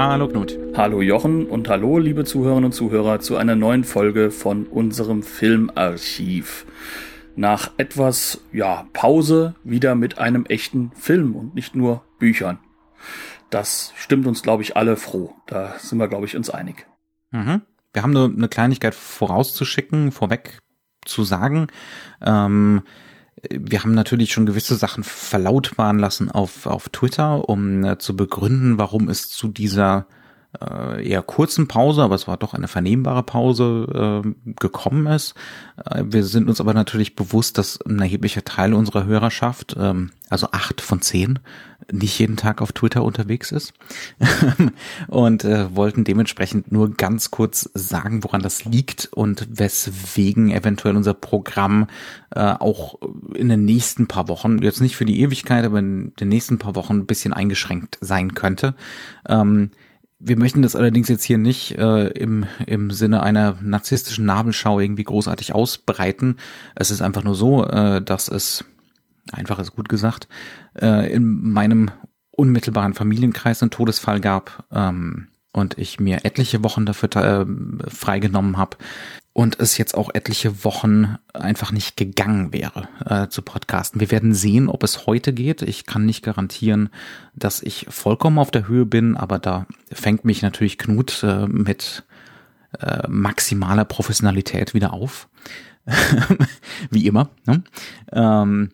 Hallo Knut. Hallo Jochen und hallo liebe Zuhörerinnen und Zuhörer zu einer neuen Folge von unserem Filmarchiv. Nach etwas, ja, Pause wieder mit einem echten Film und nicht nur Büchern. Das stimmt uns, glaube ich, alle froh. Da sind wir, glaube ich, uns einig. Mhm. Wir haben nur eine Kleinigkeit vorauszuschicken, vorweg zu sagen. Ähm, wir haben natürlich schon gewisse Sachen verlautbaren lassen auf, auf Twitter, um äh, zu begründen, warum es zu dieser äh, eher kurzen Pause, aber es war doch eine vernehmbare Pause äh, gekommen ist. Äh, wir sind uns aber natürlich bewusst, dass ein erheblicher Teil unserer Hörerschaft, ähm, also acht von zehn, nicht jeden Tag auf Twitter unterwegs ist und äh, wollten dementsprechend nur ganz kurz sagen, woran das liegt und weswegen eventuell unser Programm äh, auch in den nächsten paar Wochen, jetzt nicht für die Ewigkeit, aber in den nächsten paar Wochen ein bisschen eingeschränkt sein könnte. Ähm, wir möchten das allerdings jetzt hier nicht äh, im, im Sinne einer narzisstischen Nabelschau irgendwie großartig ausbreiten. Es ist einfach nur so, äh, dass es, einfach ist gut gesagt, äh, in meinem unmittelbaren Familienkreis einen Todesfall gab ähm, und ich mir etliche Wochen dafür äh, freigenommen habe, und es jetzt auch etliche Wochen einfach nicht gegangen wäre äh, zu podcasten. Wir werden sehen, ob es heute geht. Ich kann nicht garantieren, dass ich vollkommen auf der Höhe bin, aber da fängt mich natürlich Knut äh, mit äh, maximaler Professionalität wieder auf. Wie immer. Ne? Ähm,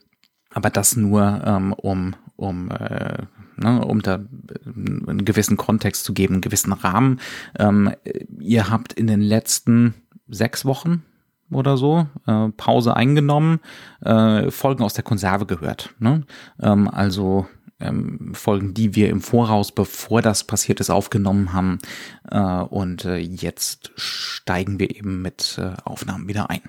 aber das nur, ähm, um, um äh, ne, um da einen gewissen Kontext zu geben, einen gewissen Rahmen. Ähm, ihr habt in den letzten sechs Wochen oder so, äh, Pause eingenommen, äh, Folgen aus der Konserve gehört. Ne? Ähm, also ähm, Folgen, die wir im Voraus, bevor das passiert ist, aufgenommen haben. Äh, und äh, jetzt steigen wir eben mit äh, Aufnahmen wieder ein.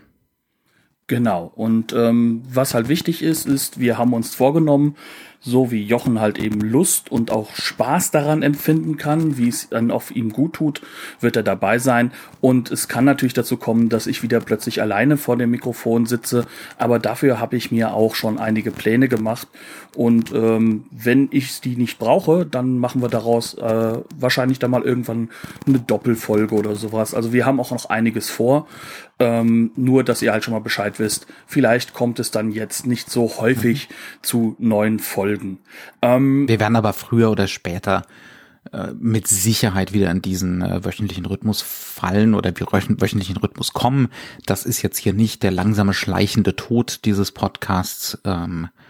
Genau. Und ähm, was halt wichtig ist, ist, wir haben uns vorgenommen, so wie Jochen halt eben Lust und auch Spaß daran empfinden kann, wie es dann auf ihm gut tut, wird er dabei sein. Und es kann natürlich dazu kommen, dass ich wieder plötzlich alleine vor dem Mikrofon sitze. Aber dafür habe ich mir auch schon einige Pläne gemacht. Und ähm, wenn ich die nicht brauche, dann machen wir daraus äh, wahrscheinlich dann mal irgendwann eine Doppelfolge oder sowas. Also wir haben auch noch einiges vor. Ähm, nur, dass ihr halt schon mal Bescheid wisst. Vielleicht kommt es dann jetzt nicht so häufig mhm. zu neuen Folgen. Ähm, Wir werden aber früher oder später äh, mit Sicherheit wieder in diesen äh, wöchentlichen Rhythmus fallen oder wöchentlichen Rhythmus kommen. Das ist jetzt hier nicht der langsame schleichende Tod dieses Podcasts. Ähm, äh,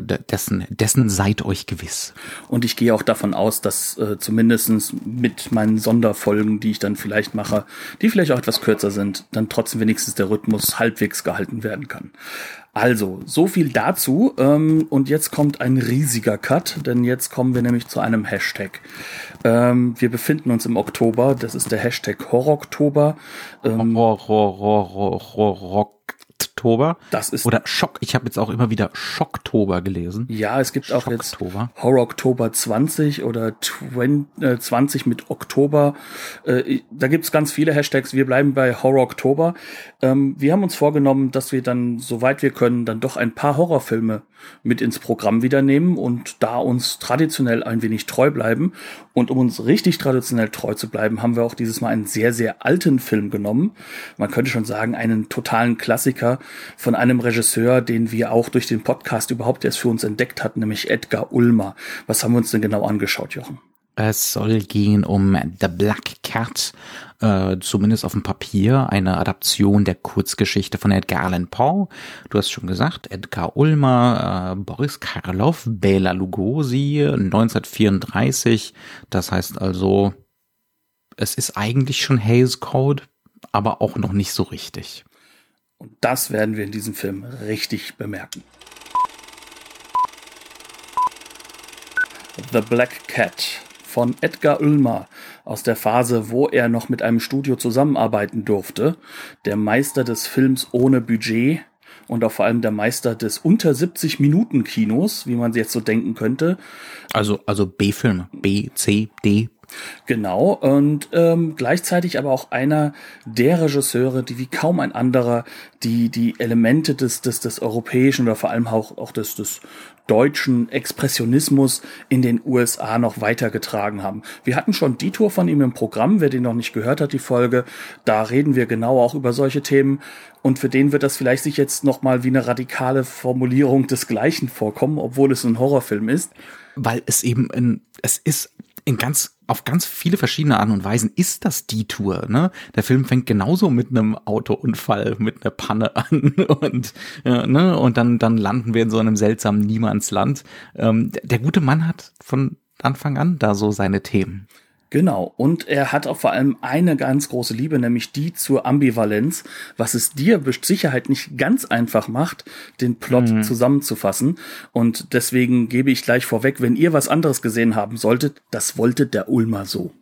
dessen, dessen seid euch gewiss. Und ich gehe auch davon aus, dass äh, zumindestens mit meinen Sonderfolgen, die ich dann vielleicht mache, die vielleicht auch etwas kürzer sind, dann trotzdem wenigstens der Rhythmus halbwegs gehalten werden kann. Also, so viel dazu. Ähm, und jetzt kommt ein riesiger Cut, denn jetzt kommen wir nämlich zu einem Hashtag. Ähm, wir befinden uns im Oktober, das ist der Hashtag Horror-Oktober. Ähm, Horror, Horror, Horror, Horror, Schocktober. Das ist oder Schock. Ich habe jetzt auch immer wieder Schocktober gelesen. Ja, es gibt auch jetzt Horror Oktober 20 oder 20 äh, mit Oktober. Äh, da gibt's ganz viele Hashtags. Wir bleiben bei Horror Oktober. Ähm, wir haben uns vorgenommen, dass wir dann, soweit wir können, dann doch ein paar Horrorfilme mit ins Programm wieder nehmen und da uns traditionell ein wenig treu bleiben. Und um uns richtig traditionell treu zu bleiben, haben wir auch dieses Mal einen sehr, sehr alten Film genommen. Man könnte schon sagen, einen totalen Klassiker von einem Regisseur, den wir auch durch den Podcast überhaupt erst für uns entdeckt hatten, nämlich Edgar Ulmer. Was haben wir uns denn genau angeschaut, Jochen? Es soll gehen um The Black Cat, äh, zumindest auf dem Papier, eine Adaption der Kurzgeschichte von Edgar Allan Poe. Du hast schon gesagt, Edgar Ulmer, äh, Boris Karloff, Bela Lugosi, 1934. Das heißt also, es ist eigentlich schon Hays Code, aber auch noch nicht so richtig. Und das werden wir in diesem Film richtig bemerken. The Black Cat von Edgar Ulmer aus der Phase, wo er noch mit einem Studio zusammenarbeiten durfte. Der Meister des Films ohne Budget und auch vor allem der Meister des unter 70 Minuten Kinos, wie man jetzt so denken könnte. Also, also B-Filme, B, C, D, Genau, und ähm, gleichzeitig aber auch einer der Regisseure, die wie kaum ein anderer die, die Elemente des, des, des europäischen oder vor allem auch, auch des, des deutschen Expressionismus in den USA noch weitergetragen haben. Wir hatten schon die Tour von ihm im Programm, wer den noch nicht gehört hat, die Folge, da reden wir genau auch über solche Themen und für den wird das vielleicht sich jetzt nochmal wie eine radikale Formulierung des Gleichen vorkommen, obwohl es ein Horrorfilm ist. Weil es eben ein, es ist in ganz auf ganz viele verschiedene Arten und Weisen ist das die Tour. Ne? Der Film fängt genauso mit einem Autounfall, mit einer Panne an und ja, ne? und dann dann landen wir in so einem seltsamen Niemandsland. Ähm, der, der gute Mann hat von Anfang an da so seine Themen. Genau. Und er hat auch vor allem eine ganz große Liebe, nämlich die zur Ambivalenz, was es dir mit Sicherheit nicht ganz einfach macht, den Plot mhm. zusammenzufassen. Und deswegen gebe ich gleich vorweg, wenn ihr was anderes gesehen haben solltet, das wollte der Ulmer so.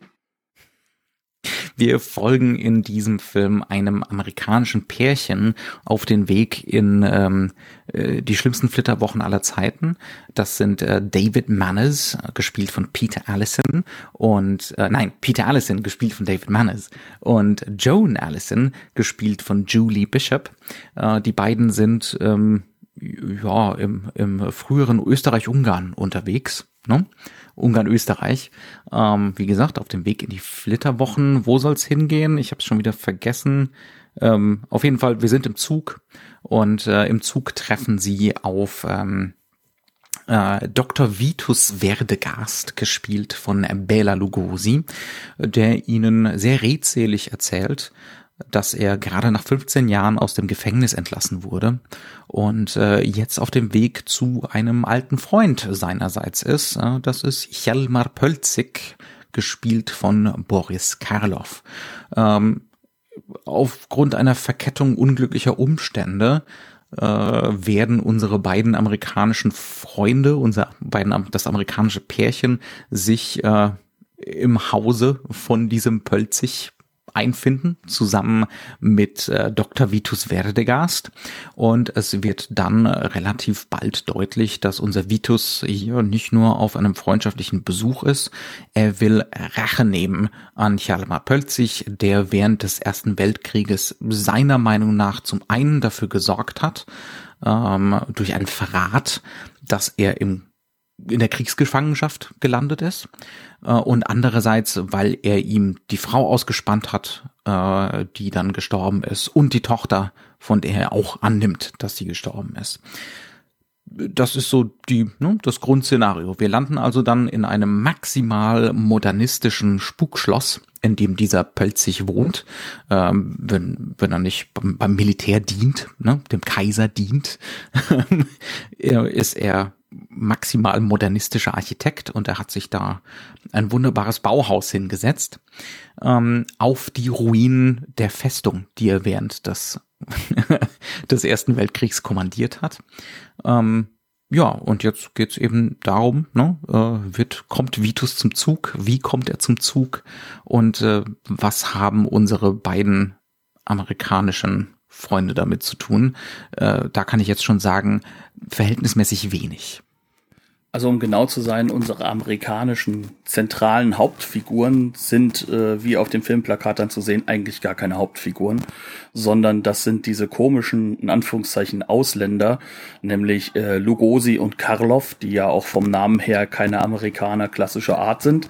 Wir folgen in diesem Film einem amerikanischen Pärchen auf den Weg in ähm, äh, die schlimmsten Flitterwochen aller Zeiten. Das sind äh, David Manners, gespielt von Peter Allison und äh, nein, Peter Allison, gespielt von David Manners und Joan Allison, gespielt von Julie Bishop. Äh, die beiden sind ähm, ja im, im früheren Österreich-Ungarn unterwegs. Ne? Ungarn-Österreich. Ähm, wie gesagt, auf dem Weg in die Flitterwochen. Wo soll's hingehen? Ich habe es schon wieder vergessen. Ähm, auf jeden Fall, wir sind im Zug und äh, im Zug treffen sie auf ähm, äh, Dr. Vitus Werdegast, gespielt von Bela Lugosi, der ihnen sehr redselig erzählt, dass er gerade nach 15 Jahren aus dem Gefängnis entlassen wurde und äh, jetzt auf dem Weg zu einem alten Freund seinerseits ist. Äh, das ist Hjalmar Pölzig, gespielt von Boris Karloff. Ähm, aufgrund einer Verkettung unglücklicher Umstände äh, werden unsere beiden amerikanischen Freunde, unser beiden das amerikanische Pärchen, sich äh, im Hause von diesem Pölzig einfinden, zusammen mit äh, Dr. Vitus Verdegast. Und es wird dann relativ bald deutlich, dass unser Vitus hier nicht nur auf einem freundschaftlichen Besuch ist, er will Rache nehmen an Hjalmar Pölzig, der während des Ersten Weltkrieges seiner Meinung nach zum einen dafür gesorgt hat, ähm, durch einen Verrat, dass er im in der Kriegsgefangenschaft gelandet ist äh, und andererseits, weil er ihm die Frau ausgespannt hat, äh, die dann gestorben ist und die Tochter, von der er auch annimmt, dass sie gestorben ist. Das ist so die ne, das Grundszenario. Wir landen also dann in einem maximal modernistischen Spukschloss, in dem dieser Pölzig wohnt, ähm, wenn, wenn er nicht beim, Militär dient, ne, dem Kaiser dient, ist er maximal modernistischer Architekt und er hat sich da ein wunderbares Bauhaus hingesetzt ähm, auf die Ruinen der Festung, die er während des, des Ersten Weltkriegs kommandiert hat. Ähm, ja, und jetzt geht's eben darum, ne, äh, wird, kommt Vitus zum Zug, wie kommt er zum Zug und äh, was haben unsere beiden amerikanischen Freunde damit zu tun. Äh, da kann ich jetzt schon sagen, verhältnismäßig wenig. Also um genau zu sein, unsere amerikanischen zentralen Hauptfiguren sind, äh, wie auf dem Filmplakat dann zu sehen, eigentlich gar keine Hauptfiguren, sondern das sind diese komischen, in Anführungszeichen, Ausländer, nämlich äh, Lugosi und Karloff, die ja auch vom Namen her keine Amerikaner klassischer Art sind.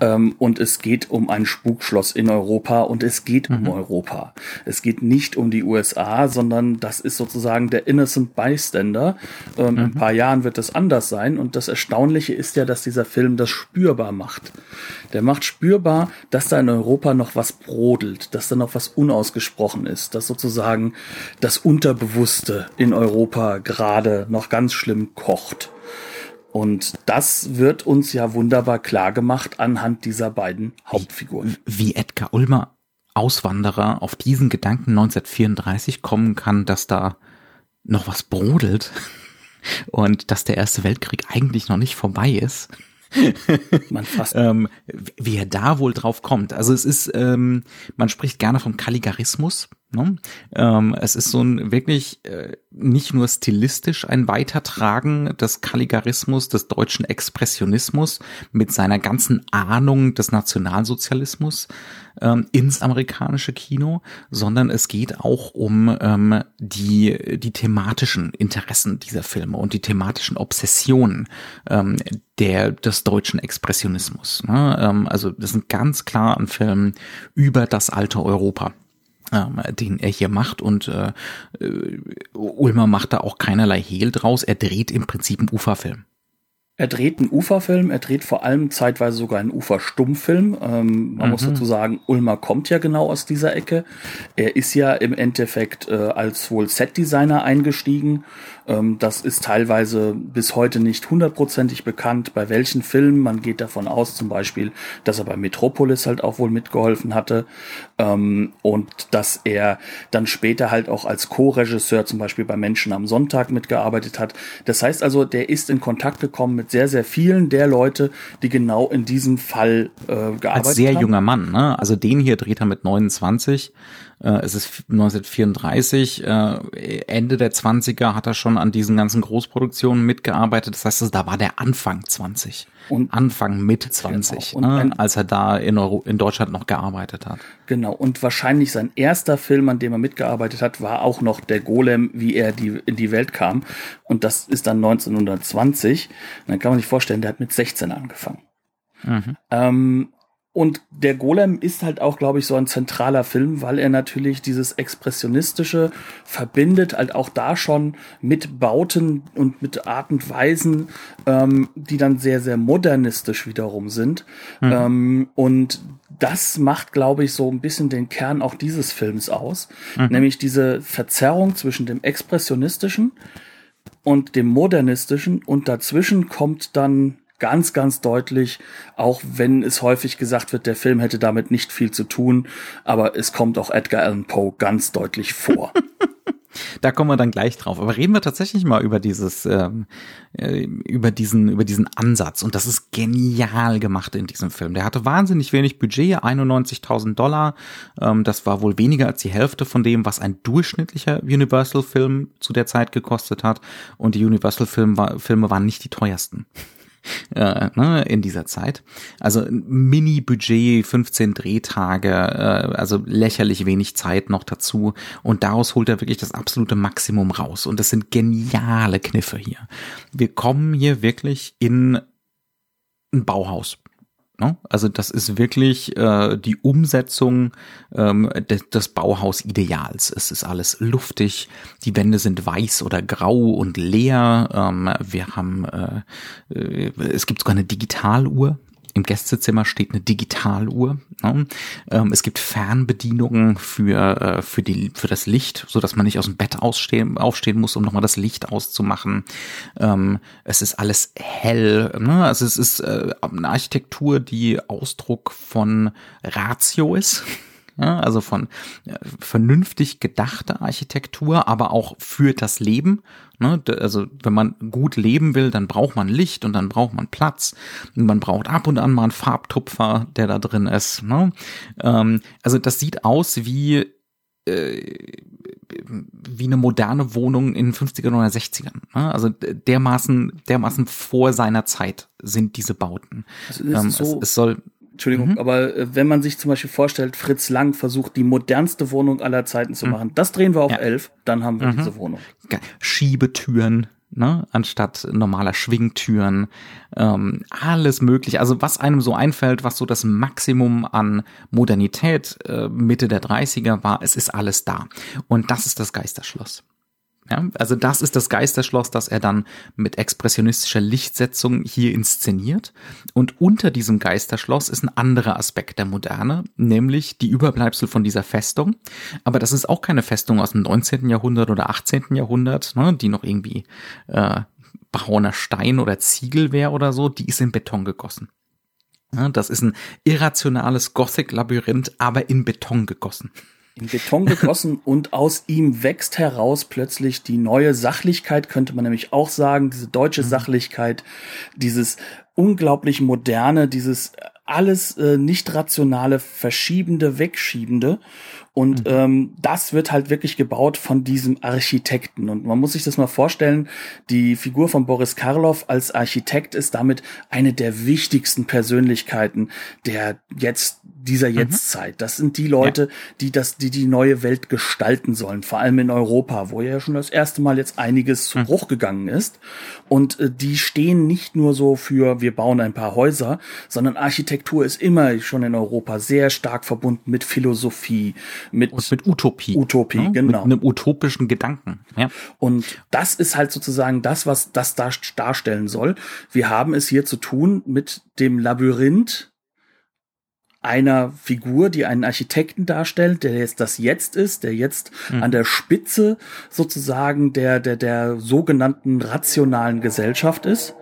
Ähm, und es geht um ein Spukschloss in Europa und es geht mhm. um Europa. Es geht nicht um die USA, sondern das ist sozusagen der Innocent Bystander. Ähm, mhm. In ein paar Jahren wird es anders sein und das Erstaunliche ist ja, dass dieser Film das spürbar macht. Der macht spürbar, dass da in Europa noch was brodelt, dass da noch was unausgesprochen ist, dass sozusagen das Unterbewusste in Europa gerade noch ganz schlimm kocht. Und das wird uns ja wunderbar klar gemacht anhand dieser beiden Hauptfiguren. Wie Edgar Ulmer Auswanderer auf diesen Gedanken 1934 kommen kann, dass da noch was brodelt und dass der Erste Weltkrieg eigentlich noch nicht vorbei ist. man fasst. ähm, wie er da wohl drauf kommt. Also es ist, ähm, man spricht gerne vom Kalligarismus. Ne? Ähm, es ist so ein wirklich äh, nicht nur stilistisch ein Weitertragen des Kalligarismus, des deutschen Expressionismus mit seiner ganzen Ahnung des Nationalsozialismus ähm, ins amerikanische Kino, sondern es geht auch um ähm, die, die thematischen Interessen dieser Filme und die thematischen Obsessionen ähm, der, des deutschen Expressionismus. Ne? Ähm, also das sind ganz klar ein Film über das alte Europa ähm, den er hier macht und äh, äh, Ulmer macht da auch keinerlei Hehl draus. Er dreht im Prinzip einen Uferfilm. Er dreht einen Uferfilm, er dreht vor allem zeitweise sogar einen Uferstummfilm. Ähm, man mhm. muss dazu sagen, Ulmer kommt ja genau aus dieser Ecke. Er ist ja im Endeffekt äh, als wohl Setdesigner eingestiegen das ist teilweise bis heute nicht hundertprozentig bekannt, bei welchen Filmen. Man geht davon aus, zum Beispiel, dass er bei Metropolis halt auch wohl mitgeholfen hatte ähm, und dass er dann später halt auch als Co-Regisseur zum Beispiel bei Menschen am Sonntag mitgearbeitet hat. Das heißt also, der ist in Kontakt gekommen mit sehr, sehr vielen der Leute, die genau in diesem Fall äh, gearbeitet haben. Als sehr haben. junger Mann, ne? Also den hier dreht er mit 29. Äh, es ist 1934, äh, Ende der 20er hat er schon an diesen ganzen Großproduktionen mitgearbeitet. Das heißt, da war der Anfang 20. Und Anfang mit 20, genau. ne, als er da in, Euro, in Deutschland noch gearbeitet hat. Genau, und wahrscheinlich sein erster Film, an dem er mitgearbeitet hat, war auch noch der Golem, wie er die, in die Welt kam. Und das ist dann 1920. Und dann kann man sich vorstellen, der hat mit 16 angefangen. Mhm. Ähm, und der Golem ist halt auch, glaube ich, so ein zentraler Film, weil er natürlich dieses Expressionistische verbindet, halt auch da schon mit Bauten und mit Art und Weisen, ähm, die dann sehr, sehr modernistisch wiederum sind. Mhm. Ähm, und das macht, glaube ich, so ein bisschen den Kern auch dieses Films aus. Mhm. Nämlich diese Verzerrung zwischen dem Expressionistischen und dem Modernistischen und dazwischen kommt dann ganz, ganz deutlich, auch wenn es häufig gesagt wird, der Film hätte damit nicht viel zu tun, aber es kommt auch Edgar Allan Poe ganz deutlich vor. Da kommen wir dann gleich drauf. Aber reden wir tatsächlich mal über dieses, ähm, äh, über diesen, über diesen Ansatz. Und das ist genial gemacht in diesem Film. Der hatte wahnsinnig wenig Budget, 91.000 Dollar. Ähm, das war wohl weniger als die Hälfte von dem, was ein durchschnittlicher Universal-Film zu der Zeit gekostet hat. Und die Universal-Filme waren nicht die teuersten äh, ne, in dieser Zeit. Also Mini-Budget, 15 Drehtage, äh, also lächerlich wenig Zeit noch dazu. Und daraus holt er wirklich das absolute Maximum raus. Und das sind geniale Kniffe hier. Wir kommen hier wirklich in ein Bauhaus. Ne? Also das ist wirklich äh, die Umsetzung ähm, des, des Bauhausideals. Es ist alles luftig, die Wände sind weiß oder grau und leer. Ähm, wir haben, äh, äh, es gibt sogar eine Digitaluhr, im Gästezimmer steht eine Digitaluhr. Ne? Ähm, es gibt Fernbedienungen für, äh, für, die, für das Licht, so dass man nicht aus dem Bett ausstehen, aufstehen muss, um nochmal das Licht auszumachen. Ähm, es ist alles hell. Ne? Also es ist äh, eine Architektur, die Ausdruck von Ratio ist ja, also von äh, vernünftig gedachter Architektur, aber auch für das Leben. Ne? Also wenn man gut leben will, dann braucht man Licht und dann braucht man Platz und man braucht ab und an mal einen Farbtupfer, der da drin ist. Ne? Ähm, also das sieht aus wie äh, wie eine moderne Wohnung in den 50ern oder 60ern. Ne? Also dermaßen, dermaßen vor seiner Zeit sind diese Bauten. Also ähm, so es, es soll Entschuldigung, mhm. aber äh, wenn man sich zum Beispiel vorstellt, Fritz Lang versucht, die modernste Wohnung aller Zeiten zu mhm. machen, das drehen wir auf ja. elf, dann haben wir mhm. diese Wohnung. Schiebetüren, ne, anstatt normaler Schwingtüren, ähm, alles mögliche. Also was einem so einfällt, was so das Maximum an Modernität äh, Mitte der 30er war, es ist alles da. Und das ist das Geisterschloss. Ja, also das ist das Geisterschloss, das er dann mit expressionistischer Lichtsetzung hier inszeniert. Und unter diesem Geisterschloss ist ein anderer Aspekt der Moderne, nämlich die Überbleibsel von dieser Festung. Aber das ist auch keine Festung aus dem 19. Jahrhundert oder 18. Jahrhundert, ne, die noch irgendwie äh, behauener Stein oder Ziegel wäre oder so, die ist in Beton gegossen. Ja, das ist ein irrationales Gothic-Labyrinth, aber in Beton gegossen in Beton gegossen und aus ihm wächst heraus plötzlich die neue Sachlichkeit, könnte man nämlich auch sagen, diese deutsche mhm. Sachlichkeit, dieses unglaublich moderne, dieses alles äh, nicht rationale, verschiebende, wegschiebende. Und mhm. ähm, das wird halt wirklich gebaut von diesem Architekten. Und man muss sich das mal vorstellen, die Figur von Boris Karloff als Architekt ist damit eine der wichtigsten Persönlichkeiten der jetzt dieser mhm. Jetztzeit. Das sind die Leute, ja. die das, die die neue Welt gestalten sollen, vor allem in Europa, wo ja schon das erste Mal jetzt einiges zu mhm. Bruch gegangen ist. Und äh, die stehen nicht nur so für, wir bauen ein paar Häuser, sondern Architektur ist immer schon in Europa sehr stark verbunden mit Philosophie, mit, und mit Utopie. Utopie, ja, genau. Mit einem utopischen Gedanken. Ja. Und das ist halt sozusagen das, was das darstellen soll. Wir haben es hier zu tun mit dem Labyrinth einer Figur, die einen Architekten darstellt, der jetzt das Jetzt ist, der jetzt mhm. an der Spitze sozusagen der, der, der sogenannten rationalen Gesellschaft ist.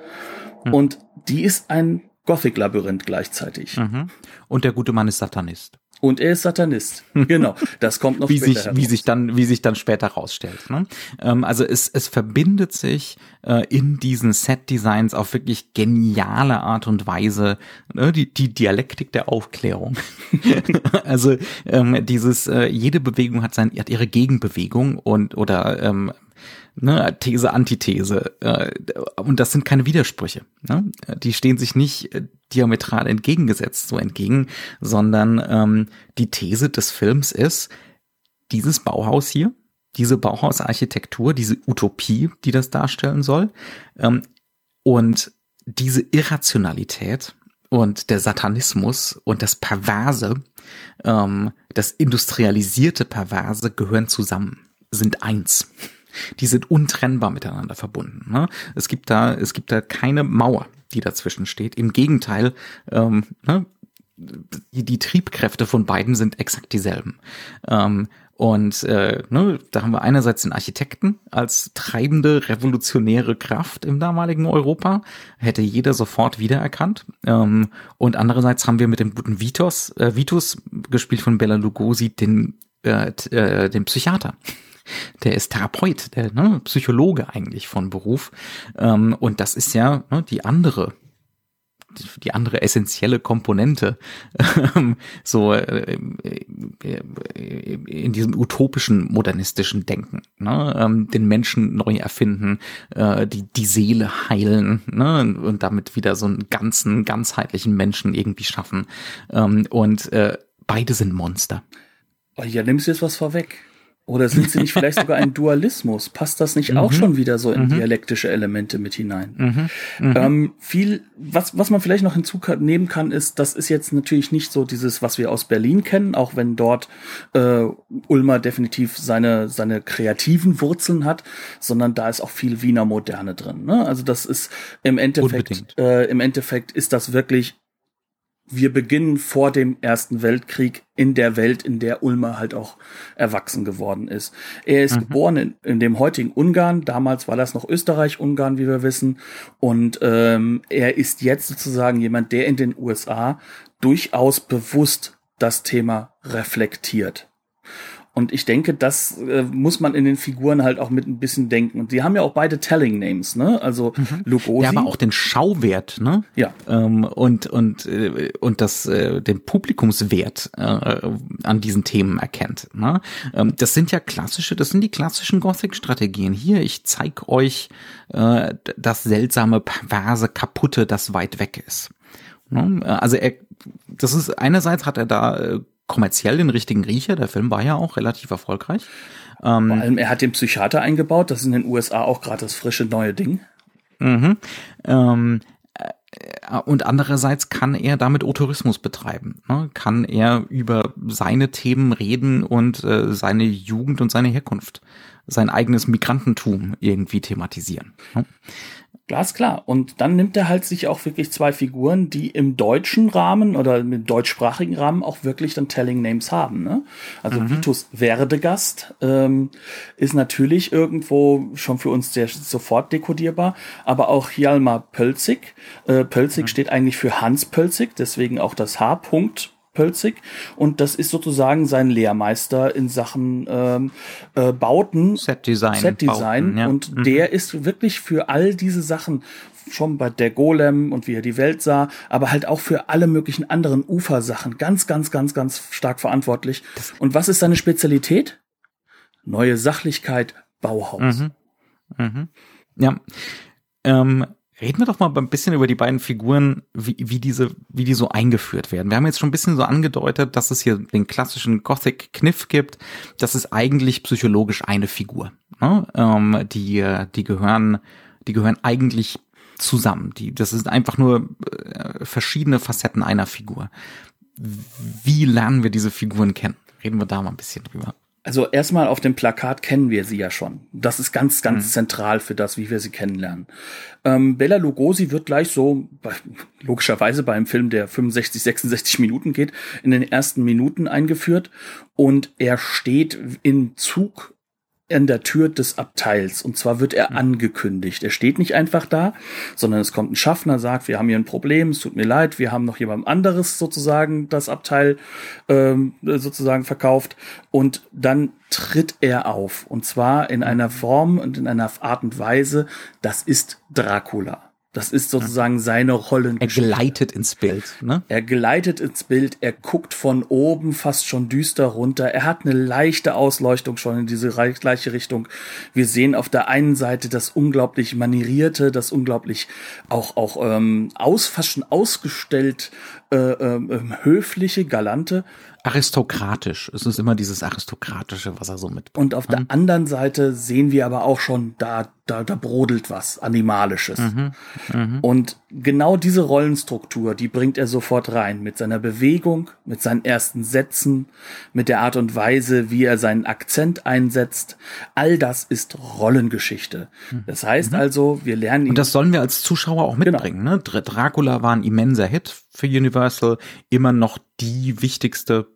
Mhm. Und die ist ein Gothic-Labyrinth gleichzeitig. Mhm. Und der gute Mann ist Satanist. Und er ist Satanist. Genau, das kommt noch wie später. Sich, wie sich dann, wie sich dann später rausstellt. Ne? Ähm, also es, es verbindet sich äh, in diesen Set-Designs auf wirklich geniale Art und Weise ne? die, die Dialektik der Aufklärung. also ähm, dieses äh, jede Bewegung hat sein, hat ihre Gegenbewegung und oder ähm, ne, These, Antithese. Äh, und das sind keine Widersprüche. Ne? Die stehen sich nicht äh, diametral entgegengesetzt so entgegen, sondern ähm, die These des Films ist, dieses Bauhaus hier, diese Bauhausarchitektur, diese Utopie, die das darstellen soll, ähm, und diese Irrationalität und der Satanismus und das Perverse, ähm, das industrialisierte Perverse gehören zusammen, sind eins die sind untrennbar miteinander verbunden. Ne? Es gibt da, es gibt da keine Mauer, die dazwischen steht. Im Gegenteil, ähm, ne? die, die Triebkräfte von beiden sind exakt dieselben. Ähm, und äh, ne, da haben wir einerseits den Architekten als treibende, revolutionäre Kraft im damaligen Europa, hätte jeder sofort wiedererkannt. Ähm, und andererseits haben wir mit dem guten Vitos, äh, Vitus, gespielt von Bella Lugosi, den, äh, äh, den Psychiater der ist Therapeut, der ne, Psychologe eigentlich von Beruf. Ähm, und das ist ja ne, die andere die andere essentielle Komponente ähm, so äh, in diesem utopischen modernistischen Denken ne? ähm, den Menschen neu erfinden äh, die die Seele heilen ne? und damit wieder so einen ganzen ganzheitlichen Menschen irgendwie schaffen ähm, und äh, beide sind Monster ja nimmst du jetzt was vorweg oder sind sie nicht vielleicht sogar ein Dualismus? Passt das nicht mhm. auch schon wieder so in mhm. dialektische Elemente mit hinein? Mhm. mhm. Ähm, viel, was, was man vielleicht noch hinzunehmen kann, ist, das ist jetzt natürlich nicht so dieses, was wir aus Berlin kennen, auch wenn dort äh, Ulmer definitiv seine, seine kreativen Wurzeln hat, sondern da ist auch viel Wiener Moderne drin. Ne? Also das ist im Endeffekt, äh, im Endeffekt ist das wirklich wir beginnen vor dem Ersten Weltkrieg in der Welt, in der Ulmer halt auch erwachsen geworden ist. Er ist mhm. geboren in, in, dem heutigen Ungarn. Damals war das noch Österreich-Ungarn, wie wir wissen. Und ähm, er ist jetzt sozusagen jemand, der in den USA durchaus bewusst das Thema reflektiert. Und ich denke, das äh, muss man in den Figuren halt auch mit ein bisschen denken. Und die haben ja auch beide Telling Names, ne? Also mhm. Lugosi. Ja, aber auch den Schauwert, ne? Ja. Ähm, und und äh, und das äh, den Publikumswert äh, an diesen Themen erkennt. Ne? Ähm, das sind ja klassische, das sind die klassischen Gothic-Strategien. Hier, ich zeig euch äh, das seltsame, perverse, kaputte, das weit weg ist. Ne? Also er, das ist einerseits hat er da äh, kommerziell den richtigen Riecher. Der Film war ja auch relativ erfolgreich. Ähm, Vor allem, er hat den Psychiater eingebaut. Das ist in den USA auch gerade das frische neue Ding. Mhm. Ähm, äh, und andererseits kann er damit O-Tourismus betreiben. Ne? Kann er über seine Themen reden und äh, seine Jugend und seine Herkunft, sein eigenes Migrantentum irgendwie thematisieren. Ne? Glasklar. Und dann nimmt er halt sich auch wirklich zwei Figuren, die im deutschen Rahmen oder im deutschsprachigen Rahmen auch wirklich dann Telling Names haben. Ne? Also mhm. Vitus Werdegast ähm, ist natürlich irgendwo schon für uns sehr sofort dekodierbar, aber auch Hjalmar Pölzig. Äh, Pölzig mhm. steht eigentlich für Hans Pölzig, deswegen auch das H. Pölzig und das ist sozusagen sein Lehrmeister in Sachen ähm, äh, Bauten, Setdesign, Setdesign Bauten, ja. und Mhm. der ist wirklich für all diese Sachen schon bei der Golem und wie er die Welt sah, aber halt auch für alle möglichen anderen Ufersachen ganz, ganz, ganz, ganz stark verantwortlich. Und was ist seine Spezialität? Neue Sachlichkeit, Bauhaus. Mhm. Mhm. Ja. Ähm, reden wir doch mal ein bisschen über die beiden Figuren, wie, wie diese, wie die so eingeführt werden. Wir haben jetzt schon ein bisschen so angedeutet, dass es hier den klassischen Gothic-Kniff gibt. Das ist eigentlich psychologisch eine Figur. Ne? Ähm, die, die gehören, die gehören eigentlich zusammen. Die, das sind einfach nur äh, verschiedene Facetten einer Figur. Wie lernen wir diese Figuren kennen? Reden wir da mal ein bisschen drüber. Also erstmal auf dem Plakat kennen wir sie ja schon. Das ist ganz, ganz zentral für das, wie wir sie kennenlernen. Ähm, Bella Lugosi wird gleich so, logischerweise bei einem Film, der 65, 66 Minuten geht, in den ersten Minuten eingeführt und er steht im Zug an der Tür des Abteils. Und zwar wird er angekündigt. Er steht nicht einfach da, sondern es kommt ein Schaffner, sagt, wir haben hier ein Problem, es tut mir leid, wir haben noch jemand anderes sozusagen das Abteil ähm, sozusagen verkauft. Und dann tritt er auf. Und zwar in einer Form und in einer Art und Weise, das ist Dracula. Das ist sozusagen seine Er Rollengeschichte. gleitet ins Bild. Ne? Er gleitet ins Bild, er guckt von oben fast schon düster runter. Er hat eine leichte Ausleuchtung schon in diese gleiche Richtung. Wir sehen auf der einen Seite das unglaublich manierierte, das unglaublich auch auch ähm, aus fast schon ausgestellt äh, ähm, ähm, höfliche, galante. aristokratisch. Es ist immer dieses aristokratische, was er so mit. Und auf der anderen Seite sehen wir aber auch schon, da, da, da brodelt was Animalisches. Und genau diese Rollenstruktur, die bringt er sofort rein. Mit seiner Bewegung, mit seinen ersten Sätzen, mit der Art und Weise, wie er seinen Akzent einsetzt. All das ist Rollengeschichte. Das heißt also, wir lernen ihn. Und das sollen wir als Zuschauer auch Genau. mitbringen. Ne? Dr- Dracula war ein immenser Hit für Universal, immer noch die wichtigste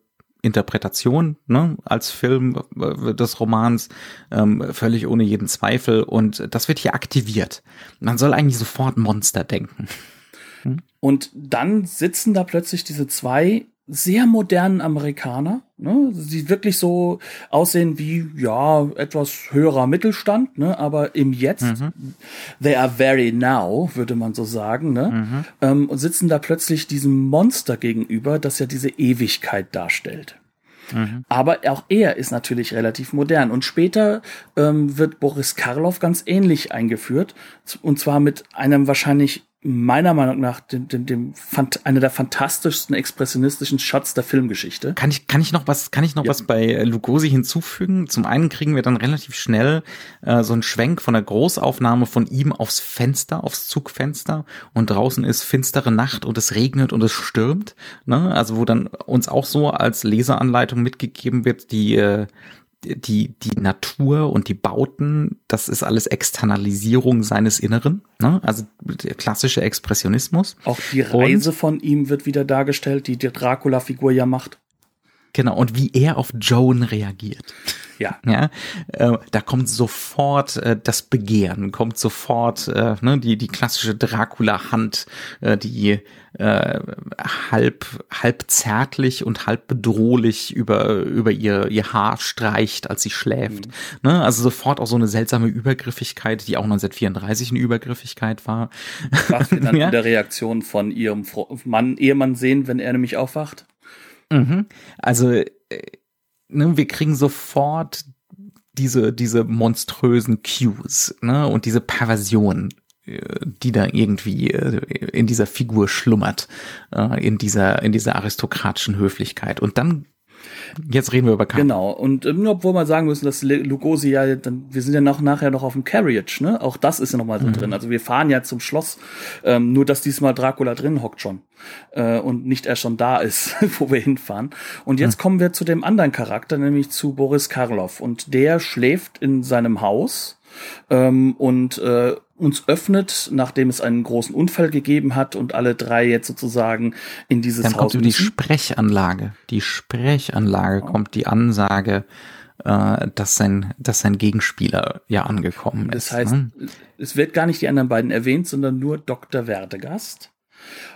Interpretation ne, als Film äh, des Romans, ähm, völlig ohne jeden Zweifel. Und das wird hier aktiviert. Man soll eigentlich sofort Monster denken. Und dann sitzen da plötzlich diese zwei sehr modernen Amerikaner, ne, die wirklich so aussehen wie, ja, etwas höherer Mittelstand, ne, aber im Jetzt, they are very now, würde man so sagen, ne, ähm, und sitzen da plötzlich diesem Monster gegenüber, das ja diese Ewigkeit darstellt. Aber auch er ist natürlich relativ modern. Und später ähm, wird Boris Karloff ganz ähnlich eingeführt. Und zwar mit einem wahrscheinlich meiner Meinung nach dem, dem, dem einer der fantastischsten expressionistischen Shots der Filmgeschichte. Kann ich, kann ich noch was, kann ich noch Ja. was bei Lugosi hinzufügen? Zum einen kriegen wir dann relativ schnell äh, so einen Schwenk von der Großaufnahme von ihm aufs Fenster, aufs Zugfenster und draußen ist finstere Nacht und es regnet und es stürmt. Ne? Also wo dann uns auch so als Leseranleitung mitgegeben wird, die äh, die, die Natur und die Bauten, das ist alles Externalisierung seines Inneren, ne? also der klassische Expressionismus. Auch die Reise von ihm wird wieder dargestellt, die die Dracula-Figur ja macht. Genau, und wie er auf Joan reagiert. Ja. Ja, äh, da kommt sofort äh, das Begehren, kommt sofort äh, ne, die die klassische Dracula-Hand, äh, die äh, halb halb zärtlich und halb bedrohlich über über ihr ihr Haar streicht, als sie schläft. Ne? Also sofort auch so eine seltsame Übergriffigkeit, die auch 1934 eine Übergriffigkeit war. Was wir dann Ja. in der Reaktion von ihrem Mann, Ehemann sehen, wenn er nämlich aufwacht. Mhm. Also äh, ne, wir kriegen sofort diese diese monströsen Cues ne, und diese Perversion, äh, die da irgendwie äh, in dieser Figur schlummert, in dieser in dieser aristokratischen Höflichkeit. Und dann jetzt reden wir über Karl. Genau. Und ähm, obwohl wir sagen müssen, dass Lugosi ja, dann, wir sind ja noch nachher noch auf dem Carriage, ne? Auch das ist ja noch mal so drin. Also wir fahren ja zum Schloss, ähm, nur dass diesmal Dracula drin hockt schon äh, und nicht er schon da ist, wo wir hinfahren. Und jetzt kommen wir zu dem anderen Charakter, nämlich zu Boris Karloff. Und der schläft in seinem Haus ähm, und äh, uns öffnet, nachdem es einen großen Unfall gegeben hat und alle drei jetzt sozusagen in dieses Dann Haus kommt über die. Sprechanlage. Die Sprechanlage kommt die Ansage, äh, dass sein dass sein Gegenspieler ja angekommen ist. Das heißt, ne? es wird gar nicht die anderen beiden erwähnt, sondern nur Dr. Werdegast.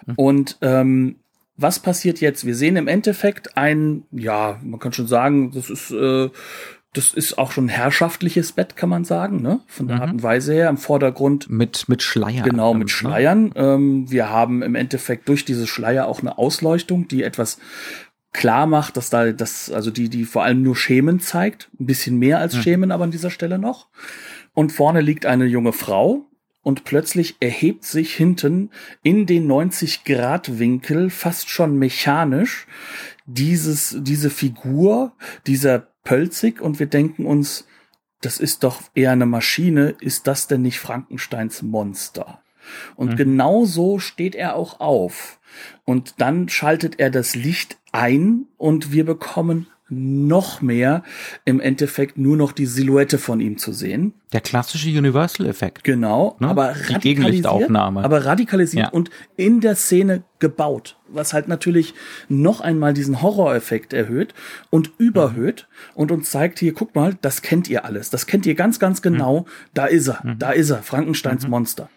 Mhm. Und ähm, was passiert jetzt? Wir sehen im Endeffekt ein, ja, man kann schon sagen, das ist, äh, das ist auch schon ein herrschaftliches Bett, kann man sagen, ne? Von der mhm. Art und Weise her. Im Vordergrund. Mit, mit Schleiern. Genau, mit? Schleiern. Ähm, wir haben im Endeffekt durch diese Schleier auch eine Ausleuchtung, die etwas klar macht, dass da das, also die, die vor allem nur Schemen zeigt. Ein bisschen mehr als mhm. Schemen aber an dieser Stelle noch. Und vorne liegt eine junge Frau, und plötzlich erhebt sich hinten in den 90 Grad Winkel fast schon mechanisch dieses, diese Figur, dieser Pölzig und wir denken uns, das ist doch eher eine Maschine, ist das denn nicht Frankensteins Monster? Und mhm. genau so steht er auch auf. Und dann schaltet er das Licht ein und wir bekommen noch mehr im Endeffekt nur noch die Silhouette von ihm zu sehen. Der klassische Universal-Effekt. Genau, ne? aber die Gegenlichtaufnahme. Aber radikalisiert ja. und in der Szene gebaut, was halt natürlich noch einmal diesen Horroreffekt erhöht und überhöht mhm. und uns zeigt hier, guck mal, das kennt ihr alles, das kennt ihr ganz, ganz genau, mhm. da ist er, mhm. da ist er, Frankensteins mhm. Monster.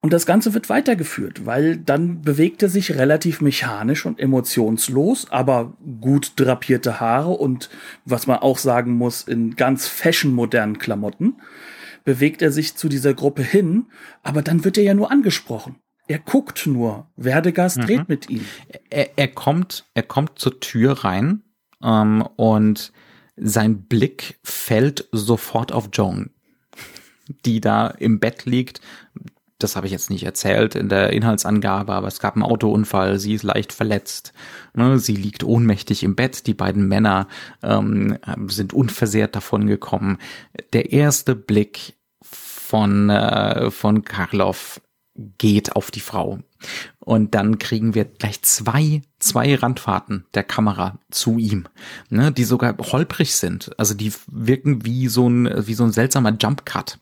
Und das Ganze wird weitergeführt, weil dann bewegt er sich relativ mechanisch und emotionslos, aber gut drapierte Haare und was man auch sagen muss, in ganz fashionmodernen Klamotten, bewegt er sich zu dieser Gruppe hin, aber dann wird er ja nur angesprochen. Er guckt nur. Werdegast mhm. dreht mit ihm. Er, er, kommt, er kommt zur Tür rein ähm, und sein Blick fällt sofort auf Joan, die da im Bett liegt, das habe ich jetzt nicht erzählt in der Inhaltsangabe, aber es gab einen Autounfall, sie ist leicht verletzt, ne, sie liegt ohnmächtig im Bett, die beiden Männer ähm, sind unversehrt davon gekommen. Der erste Blick von, äh, von Karloff geht auf die Frau. Und dann kriegen wir gleich zwei, zwei Randfahrten der Kamera zu ihm, ne, die sogar holprig sind. Also die wirken wie so ein, wie so ein seltsamer Jump Cut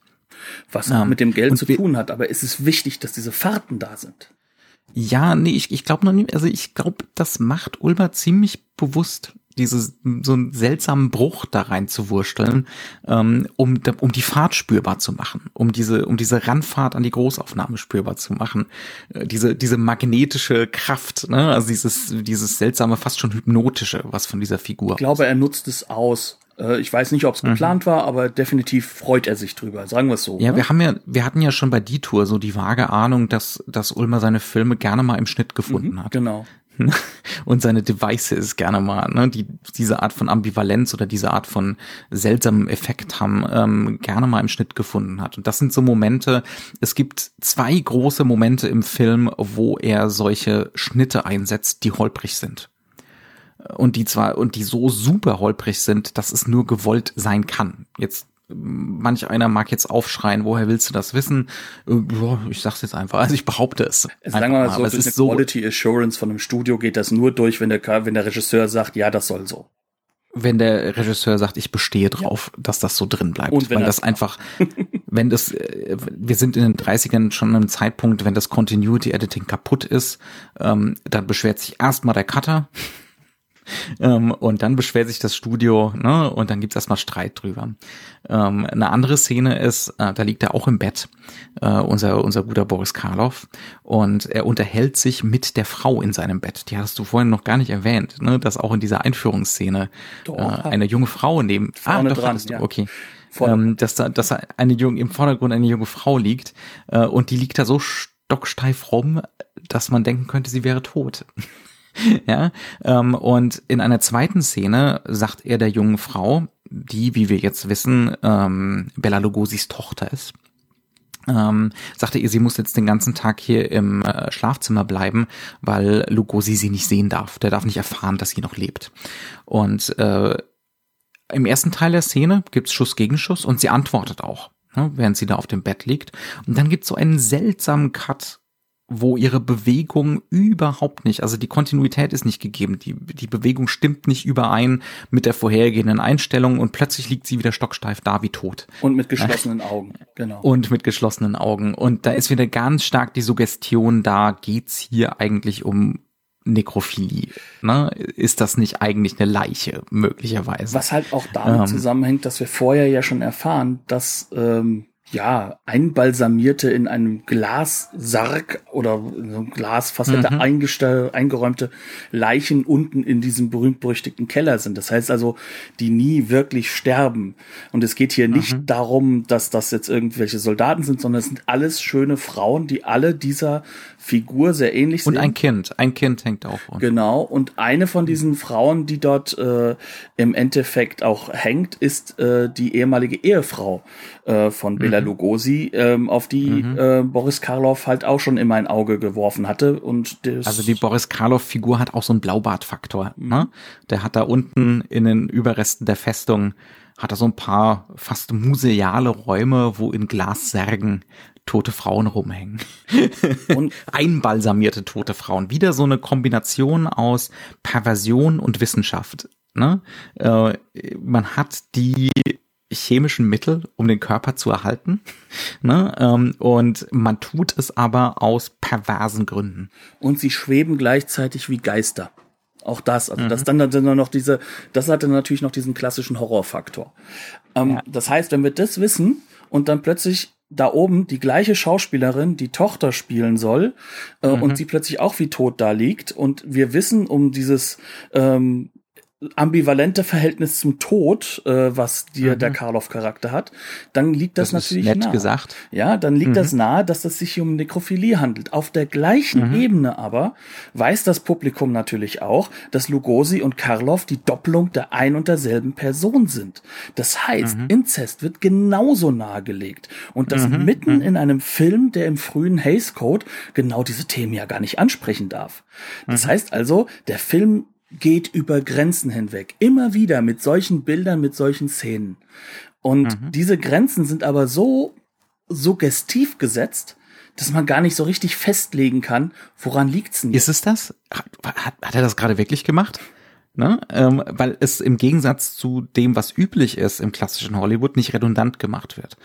was ja. mit dem Geld zu tun hat. Aber es ist wichtig, dass diese Fahrten da sind. Ja, nee, ich, ich glaube noch nicht, also ich glaube, das macht Ulmer ziemlich bewusst, dieses so einen seltsamen Bruch da rein zu wursteln, ähm, um, um die Fahrt spürbar zu machen, um diese, um diese Randfahrt an die Großaufnahme spürbar zu machen. Äh, diese, diese magnetische Kraft, ne? also dieses, dieses seltsame, fast schon hypnotische, was von dieser Figur. Ich glaube, er nutzt es aus. Äh, ich weiß nicht, ob es mhm. geplant war, aber definitiv freut er sich drüber, sagen wir es so. Ja, ne? wir haben ja, wir hatten ja schon bei die Tour so die vage Ahnung, dass, dass Ulmer seine Filme gerne mal im Schnitt gefunden mhm, hat. Genau. Und seine Devices gerne mal, ne, die diese Art von Ambivalenz oder diese Art von seltsamem Effekt haben, ähm, gerne mal im Schnitt gefunden hat. Und das sind so Momente, es gibt zwei große Momente im Film, wo er solche Schnitte einsetzt, die holprig sind und die zwar und die so super holprig sind, dass es nur gewollt sein kann. Jetzt manch einer mag jetzt aufschreien, woher willst du das wissen? Äh, ich sag's jetzt einfach, also ich behaupte es. Sagen wir mal so, durch eine so Quality Assurance von einem Studio geht das nur durch, wenn der, wenn der Regisseur sagt, ja, das soll so. Wenn der Regisseur sagt, ich bestehe drauf, ja. dass das so drin bleibt. Und wenn weil das einfach, wenn das, äh, wir sind in den 30ern schon an einem Zeitpunkt, wenn das Continuity Editing kaputt ist, ähm, dann beschwert sich erstmal der Cutter ähm, und dann beschwert sich das Studio, ne, und dann gibt's erstmal Streit drüber. Ähm, eine andere Szene ist, äh, da liegt er auch im Bett, äh, unser, unser guter Boris Karloff, und er unterhält sich mit der Frau in seinem Bett. Die hast du vorhin noch gar nicht erwähnt, ne, dass auch in dieser Einführungsszene doch, äh, eine junge Frau neben, ah, doch, dran, du, ja. okay. Ähm, dass da, dass da eine junge, im Vordergrund eine junge Frau liegt, äh, und die liegt da so stocksteif rum, dass man denken könnte, sie wäre tot. ja, ähm, und in einer zweiten Szene sagt er der jungen Frau, die, wie wir jetzt wissen, ähm, Bella Lugosis Tochter ist, ähm, sagte ihr, sie muss jetzt den ganzen Tag hier im äh, Schlafzimmer bleiben, weil Lugosi sie nicht sehen darf. Der darf nicht erfahren, dass sie noch lebt. Und äh, im ersten Teil der Szene gibt's Schuss gegen Schuss und sie antwortet auch, ne, während sie da auf dem Bett liegt. Und dann gibt's so einen seltsamen Cut wo ihre Bewegung überhaupt nicht, also die Kontinuität ist nicht gegeben, die, die Bewegung stimmt nicht überein mit der vorhergehenden Einstellung und plötzlich liegt sie wieder stocksteif da wie tot. Und mit geschlossenen Augen, genau. Und mit geschlossenen Augen. Und da ist wieder ganz stark die Suggestion da, geht's hier eigentlich um Nekrophilie. Ne? Ist das nicht eigentlich eine Leiche, möglicherweise? Was halt auch damit ähm, zusammenhängt, dass wir vorher ja schon erfahren, dass ähm, ja, einbalsamierte in einem Glassarg oder in so einem Glasfacette mhm. eingeräumte Leichen unten in diesem berühmt-berüchtigten Keller sind. Das heißt also, die nie wirklich sterben. Und es geht hier mhm. nicht darum, dass das jetzt irgendwelche Soldaten sind, sondern es sind alles schöne Frauen, die alle dieser Figur sehr ähnlich sind. Und ein Kind, ein Kind hängt auch. Unten. Genau. Und eine von diesen Frauen, die dort äh, im Endeffekt auch hängt, ist äh, die ehemalige Ehefrau äh, von mhm. Bela Lugosi, ähm, auf die mhm. äh, Boris Karloff halt auch schon immer ein Auge geworfen hatte. Und also die Boris Karloff-Figur hat auch so einen Blaubart-Faktor. Mhm. Ne? Der hat da unten in den Überresten der Festung hat er so ein paar fast museale Räume, wo in Glassärgen tote Frauen rumhängen. Und einbalsamierte tote Frauen. Wieder so eine Kombination aus Perversion und Wissenschaft. Ne? Äh, man hat die chemischen Mittel, um den Körper zu erhalten. Ne? Ähm, und man tut es aber aus perversen Gründen. Und sie schweben gleichzeitig wie Geister. Auch das, also mhm. das dann, dann noch diese, das hat dann natürlich noch diesen klassischen Horrorfaktor. Ähm, ja. Das heißt, wenn wir das wissen und dann plötzlich da oben die gleiche Schauspielerin die Tochter spielen soll äh, mhm. und sie plötzlich auch wie tot da liegt und wir wissen um dieses ähm, ambivalente Verhältnis zum Tod, äh, was dir mhm. der Karloff-Charakter hat, dann liegt das, das natürlich nett nahe. gesagt. Ja, dann liegt mhm. das nahe, dass es sich um Nekrophilie handelt. Auf der gleichen mhm. Ebene aber weiß das Publikum natürlich auch, dass Lugosi und Karloff die Doppelung der ein und derselben Person sind. Das heißt, mhm. Inzest wird genauso nahegelegt. Und das mhm. mitten mhm. in einem Film, der im frühen Hays Code genau diese Themen ja gar nicht ansprechen darf. Das heißt also, der Film geht über Grenzen hinweg. Immer wieder mit solchen Bildern, mit solchen Szenen. Und mhm. diese Grenzen sind aber so suggestiv gesetzt, dass man gar nicht so richtig festlegen kann, woran liegt's denn? Ist es das? Hat, hat, hat er das gerade wirklich gemacht? Ne? Ähm, weil es im Gegensatz zu dem, was üblich ist im klassischen Hollywood, nicht redundant gemacht wird.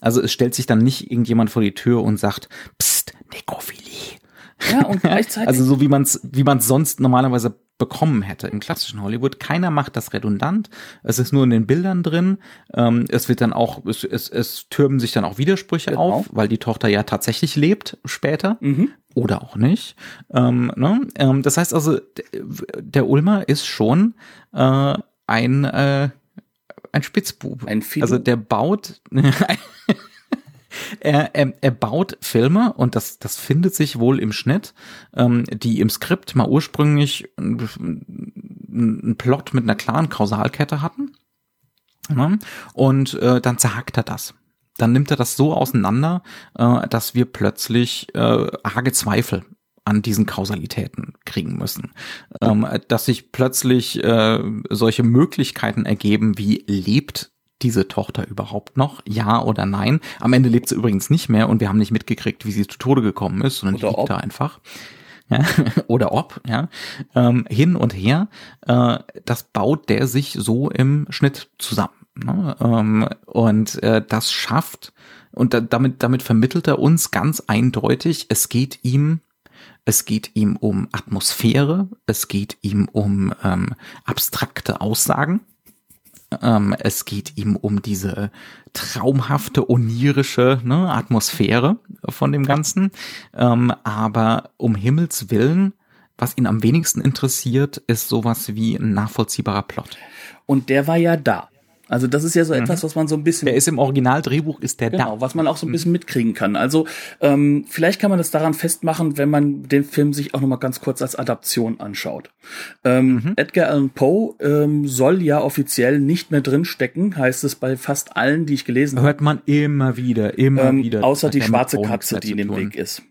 Also es stellt sich dann nicht irgendjemand vor die Tür und sagt, Psst, Nekrophilie. Ja, und gleichzeitig. also so wie man es wie man's sonst normalerweise bekommen hätte im klassischen Hollywood. Keiner macht das redundant. Es ist nur in den Bildern drin. Ähm, es wird dann auch, es, es, es türmen sich dann auch Widersprüche genau. auf, weil die Tochter ja tatsächlich lebt später. Mhm. Oder auch nicht. Ähm, ne? ähm, das heißt also, der Ulmer ist schon äh, ein, äh, ein Spitzbub. Ein Philo. Also der baut er, er, er baut Filme und das, das findet sich wohl im Schnitt, ähm, die im Skript mal ursprünglich einen Plot mit einer klaren Kausalkette hatten. Ne? Und äh, dann zerhackt er das. Dann nimmt er das so auseinander, äh, dass wir plötzlich äh, arge Zweifel an diesen Kausalitäten kriegen müssen. Ähm, dass sich plötzlich äh, solche Möglichkeiten ergeben, wie lebt diese Tochter überhaupt noch? Ja oder nein? Am Ende lebt sie übrigens nicht mehr und wir haben nicht mitgekriegt, wie sie zu Tode gekommen ist, sondern oder die liegt da einfach. Ja, oder ob, ja, ähm, hin und her, äh, das baut der sich so im Schnitt zusammen. Ne? Ähm, und äh, das schafft, und da, damit, damit vermittelt er uns ganz eindeutig, es geht ihm es geht ihm um Atmosphäre, es geht ihm um ähm, abstrakte Aussagen, ähm, es geht ihm um diese traumhafte, onirische ne, Atmosphäre von dem Ganzen. Ähm, aber um Himmels Willen, was ihn am wenigsten interessiert, ist sowas wie ein nachvollziehbarer Plot. Und der war ja da. Also das ist ja so mhm. etwas, was man so ein bisschen. Der ist im Originaldrehbuch, ist der genau, da. was man auch so ein bisschen mitkriegen kann. Also ähm, vielleicht kann man das daran festmachen, wenn man den Film sich auch nochmal ganz kurz als Adaption anschaut. Ähm, mhm. Edgar Allan Poe ähm, soll ja offiziell nicht mehr drinstecken, heißt es bei fast allen, die ich gelesen habe. Hört man immer wieder, immer ähm, wieder. Außer die schwarze Katze, die in dem Weg ist.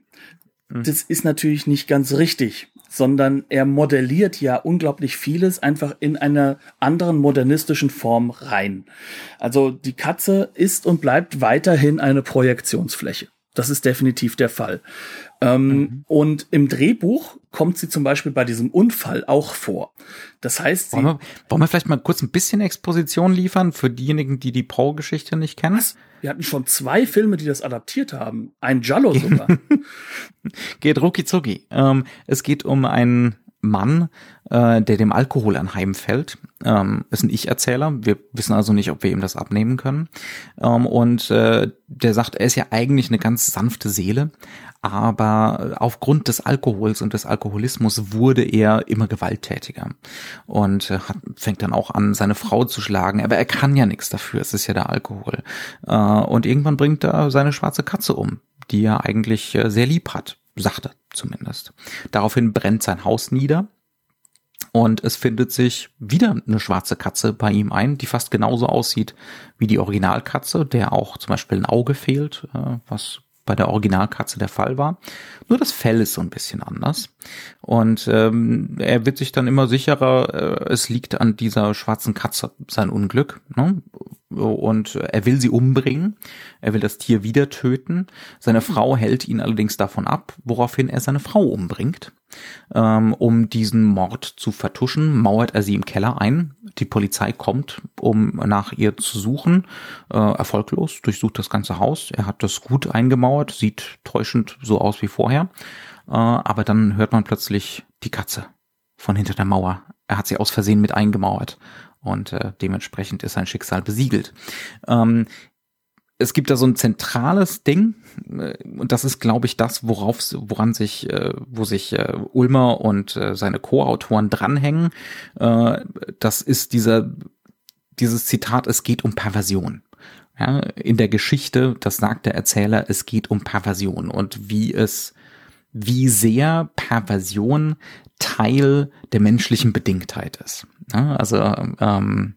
Mhm. Das ist natürlich nicht ganz richtig sondern er modelliert ja unglaublich vieles einfach in einer anderen modernistischen Form rein. Also die Katze ist und bleibt weiterhin eine Projektionsfläche. Das ist definitiv der Fall. Ähm, mhm. Und im Drehbuch kommt sie zum Beispiel bei diesem Unfall auch vor. Das heißt, wollen wir, wollen wir vielleicht mal kurz ein bisschen Exposition liefern für diejenigen, die die Poe-Geschichte nicht kennen? Was? Wir hatten schon zwei Filme, die das adaptiert haben. Ein Jallo sogar. geht rucki zucki. Ähm, es geht um einen Mann, äh, der dem Alkohol anheimfällt. Ähm, ist ein Ich-Erzähler. Wir wissen also nicht, ob wir ihm das abnehmen können. Ähm, und äh, der sagt, er ist ja eigentlich eine ganz sanfte Seele, aber aufgrund des Alkohols und des Alkoholismus wurde er immer gewalttätiger und äh, hat, fängt dann auch an, seine Frau zu schlagen. Aber er kann ja nichts dafür, es ist ja der Alkohol. Äh, und irgendwann bringt er seine schwarze Katze um, die er eigentlich äh, sehr lieb hat, sagt er zumindest. Daraufhin brennt sein Haus nieder. Und es findet sich wieder eine schwarze Katze bei ihm ein, die fast genauso aussieht wie die Originalkatze, der auch zum Beispiel ein Auge fehlt, was bei der Originalkatze der Fall war. Nur das Fell ist so ein bisschen anders. Und ähm, er wird sich dann immer sicherer, äh, es liegt an dieser schwarzen Katze sein Unglück. Ne? Und er will sie umbringen. Er will das Tier wieder töten. Seine Frau hält ihn allerdings davon ab, woraufhin er seine Frau umbringt. Ähm, um diesen Mord zu vertuschen, mauert er sie im Keller ein. Die Polizei kommt, um nach ihr zu suchen. Äh, erfolglos, durchsucht das ganze Haus. Er hat das gut eingemauert, sieht täuschend so aus wie vorher. Äh, aber dann hört man plötzlich die Katze von hinter der Mauer. Er hat sie aus Versehen mit eingemauert und äh, dementsprechend ist sein Schicksal besiegelt. Ähm, es gibt da so ein zentrales Ding äh, und das ist, glaube ich, das, worauf, woran sich, äh, wo sich äh, Ulmer und äh, seine Co-Autoren dranhängen. Äh, das ist dieser, dieses Zitat: Es geht um Perversion. Ja, in der Geschichte, das sagt der Erzähler, es geht um Perversion und wie es, wie sehr Perversion Teil der menschlichen Bedingtheit ist. Ja, also ähm,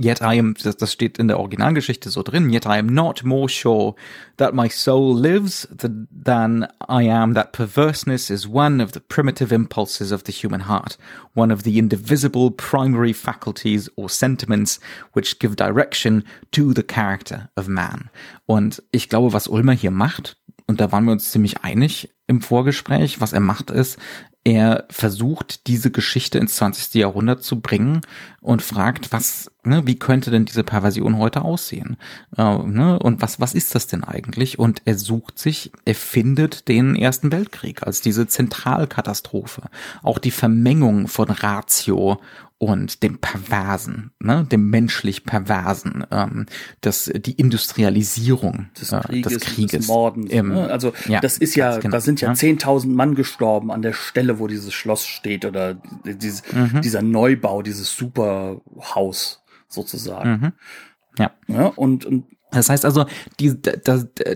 Yet I am, das, das steht in der Originalgeschichte so drin, yet I am not more sure that my soul lives than I am that perverseness is one of the primitive impulses of the human heart, one of the indivisible primary faculties or sentiments which give direction to the character of man. Und ich glaube, was Ulmer hier macht, und da waren wir uns ziemlich einig im Vorgespräch, was er macht ist, er versucht, diese Geschichte ins 20. Jahrhundert zu bringen und fragt, was, ne, wie könnte denn diese Perversion heute aussehen? Äh, ne, und was, was ist das denn eigentlich? Und er sucht sich, er findet den Ersten Weltkrieg als diese Zentralkatastrophe. Auch die Vermengung von Ratio und dem Perversen, ne, dem menschlich Perversen, ähm, das, die Industrialisierung des Krieges, äh, des Krieges des Mordens. Im, ne? Also ja, das ist ja, genau, da sind ja zehntausend Mann gestorben an der Stelle, wo dieses Schloss steht oder dieses, mhm. dieser Neubau, dieses Superhaus sozusagen. Mhm. Ja. ja. Und, und das heißt also, die, die,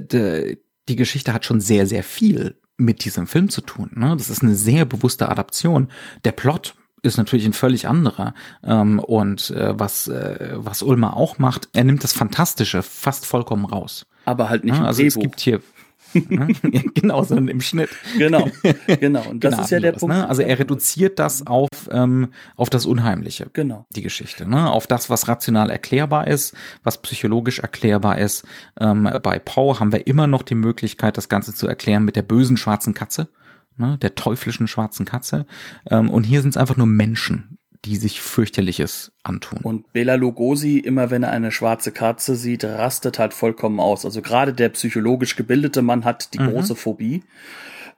die, die Geschichte hat schon sehr, sehr viel mit diesem Film zu tun. Ne? Das ist eine sehr bewusste Adaption. Der Plot ist natürlich ein völlig anderer. Ähm, und äh, was, äh, was Ulmer auch macht, er nimmt das Fantastische fast vollkommen raus. Aber halt nicht ja, im Also es gibt hier? genau, sondern im Schnitt. Genau, genau. Und das ist ja der Punkt. Ne? Also er reduziert das auf, ähm, auf das Unheimliche. Genau. Die Geschichte. Ne? Auf das, was rational erklärbar ist, was psychologisch erklärbar ist. Ähm, bei Poe haben wir immer noch die Möglichkeit, das Ganze zu erklären mit der bösen schwarzen Katze ne, der teuflischen schwarzen Katze. Ähm, und hier sind es einfach nur Menschen, die sich fürchterliches antun. Und Bela Lugosi, immer wenn er eine schwarze Katze sieht, rastet halt vollkommen aus. Also gerade der psychologisch gebildete Mann hat die mhm. große Phobie.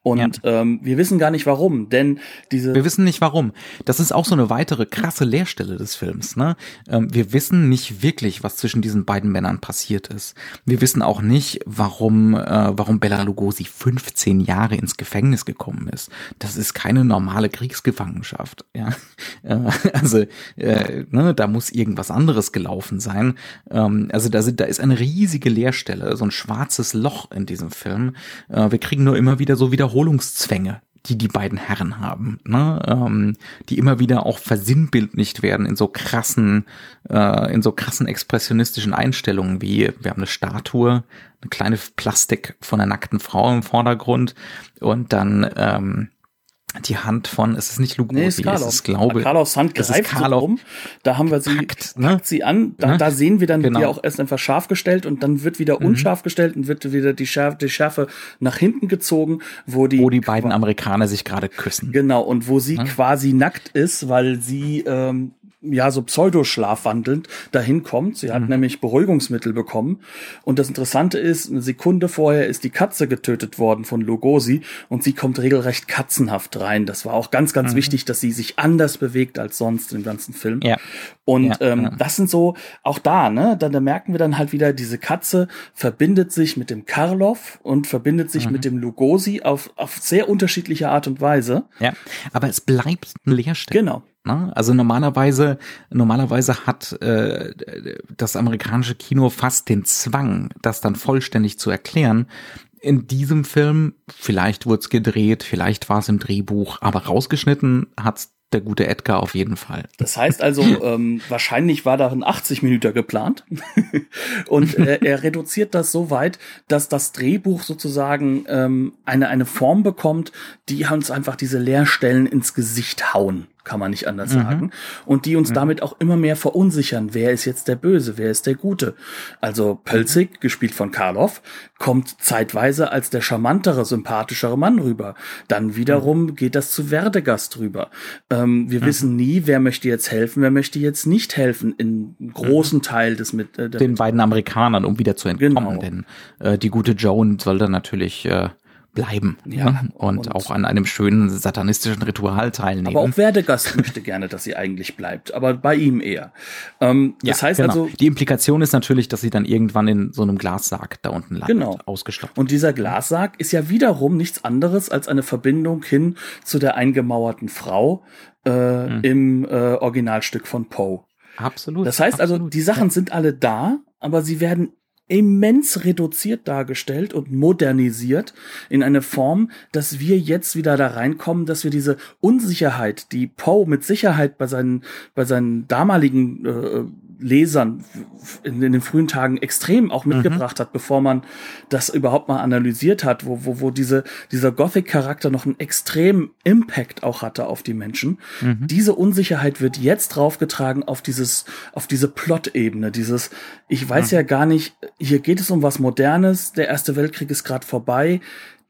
Und ja. ähm, wir wissen gar nicht warum, denn diese. Wir wissen nicht warum. Das ist auch so eine weitere krasse Leerstelle des Films. Ne? Ähm, wir wissen nicht wirklich, was zwischen diesen beiden Männern passiert ist. Wir wissen auch nicht, warum, äh, warum Bella Lugosi 15 Jahre ins Gefängnis gekommen ist. Das ist keine normale Kriegsgefangenschaft. Ja? Äh, also äh, ne, da muss irgendwas anderes gelaufen sein. Ähm, also da, sind, da ist eine riesige Leerstelle, so ein schwarzes Loch in diesem Film. Äh, wir kriegen nur immer wieder so wieder Wiederholungszwänge, die die beiden Herren haben, ne? ähm, die immer wieder auch versinnbildlicht werden in so krassen, äh, in so krassen expressionistischen Einstellungen wie wir haben eine Statue, eine kleine Plastik von einer nackten Frau im Vordergrund und dann ähm, die Hand von, es ist nicht Lugosi, nee, ist es ist, glaube ich. Karlovs Hand greift so rum, da haben wir sie, packt, ne? packt sie an, da, ne? da sehen wir dann genau. die auch erst einfach scharf gestellt und dann wird wieder mhm. unscharf gestellt und wird wieder die Schärfe, die Schärfe nach hinten gezogen, wo die, wo die beiden Amerikaner sich gerade küssen. Genau, und wo sie ne? quasi nackt ist, weil sie ähm, ja, so pseudoschlafwandelnd dahin kommt. Sie hat mhm. nämlich Beruhigungsmittel bekommen. Und das Interessante ist, eine Sekunde vorher ist die Katze getötet worden von Lugosi und sie kommt regelrecht katzenhaft rein. Das war auch ganz, ganz mhm. wichtig, dass sie sich anders bewegt als sonst im ganzen Film. Ja. Und ja, ähm, ja. das sind so, auch da, ne, da, da merken wir dann halt wieder, diese Katze verbindet sich mit dem Karloff und verbindet sich mhm. mit dem Lugosi auf, auf sehr unterschiedliche Art und Weise. Ja, aber es bleibt ein Leerstelle. Genau. Ne? Also normalerweise, normalerweise hat äh, das amerikanische Kino fast den Zwang, das dann vollständig zu erklären. In diesem Film, vielleicht wurde es gedreht, vielleicht war es im Drehbuch, aber rausgeschnitten hat's der gute Edgar auf jeden Fall. Das heißt also, ähm, wahrscheinlich war da ein 80 Minuten geplant. und äh, er reduziert das so weit, dass das Drehbuch sozusagen ähm, eine, eine Form bekommt, die uns einfach diese Leerstellen ins Gesicht hauen kann man nicht anders mhm. sagen. Und die uns mhm. damit auch immer mehr verunsichern. Wer ist jetzt der Böse? Wer ist der Gute? Also Pölzig, gespielt von Karloff, kommt zeitweise als der charmantere, sympathischere Mann rüber. Dann wiederum mhm. geht das zu Werdegast rüber. Ähm, wir mhm. wissen nie, wer möchte jetzt helfen, wer möchte jetzt nicht helfen in großen mhm. Teil des mit äh, den beiden Amerikanern, um wieder zu entkommen. Genau. Denn äh, die gute Joan soll dann natürlich äh, bleiben ja, ne? und, und, auch an einem schönen satanistischen Ritual teilnehmen. Aber auch Werdegast möchte gerne, dass sie eigentlich bleibt, aber bei ihm eher. Ähm, das ja, heißt genau. also, die Implikation ist natürlich, dass sie dann irgendwann in so einem Glassarg da unten landet, genau. ausgestopft. Und dieser Glassarg ist ja wiederum nichts anderes als eine Verbindung hin zu der eingemauerten Frau äh, mhm. im äh, Originalstück von Poe. Absolut. Das heißt also, die Sachen sind alle da, aber sie werden immens reduziert dargestellt und modernisiert in eine Form, dass wir jetzt wieder da reinkommen, dass wir diese Unsicherheit, die Poe mit Sicherheit bei seinen, bei seinen damaligen äh, Lesern in, in, den frühen Tagen extrem auch mitgebracht mhm. hat, bevor man das überhaupt mal analysiert hat, wo, wo, wo diese, dieser Gothic-Charakter noch einen extremen Impact auch hatte auf die Menschen. Mhm. Diese Unsicherheit wird jetzt draufgetragen auf dieses, auf diese Plot-Ebene, dieses, ich weiß mhm. ja gar nicht, hier geht es um was Modernes, der Erste Weltkrieg ist gerade vorbei,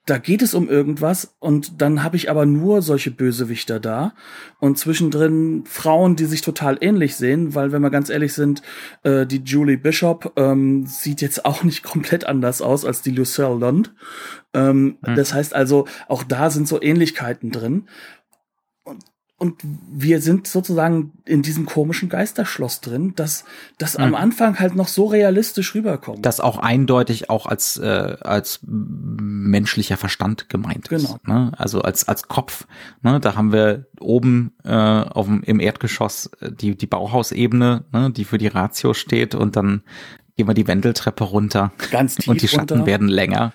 da geht es um irgendwas und dann habe ich aber nur solche Bösewichter da und zwischendrin Frauen, die sich total ähnlich sehen, weil wenn wir ganz ehrlich sind, äh, die Julie Bishop ähm, sieht jetzt auch nicht komplett anders aus als die Lucille Lund. Ähm, mhm. Das heißt also, auch da sind so Ähnlichkeiten drin. Und wir sind sozusagen in diesem komischen Geisterschloss drin, dass das mhm. am Anfang halt noch so realistisch rüberkommt. Das auch eindeutig auch als äh, als menschlicher Verstand gemeint genau. ist. Ne? Also als als Kopf. Ne? Da haben wir oben äh, auf dem, im Erdgeschoss äh, die die Bauhausebene, ne? die für die Ratio steht und dann gehen wir die Wendeltreppe runter. Ganz tief Und die Schatten runter. werden länger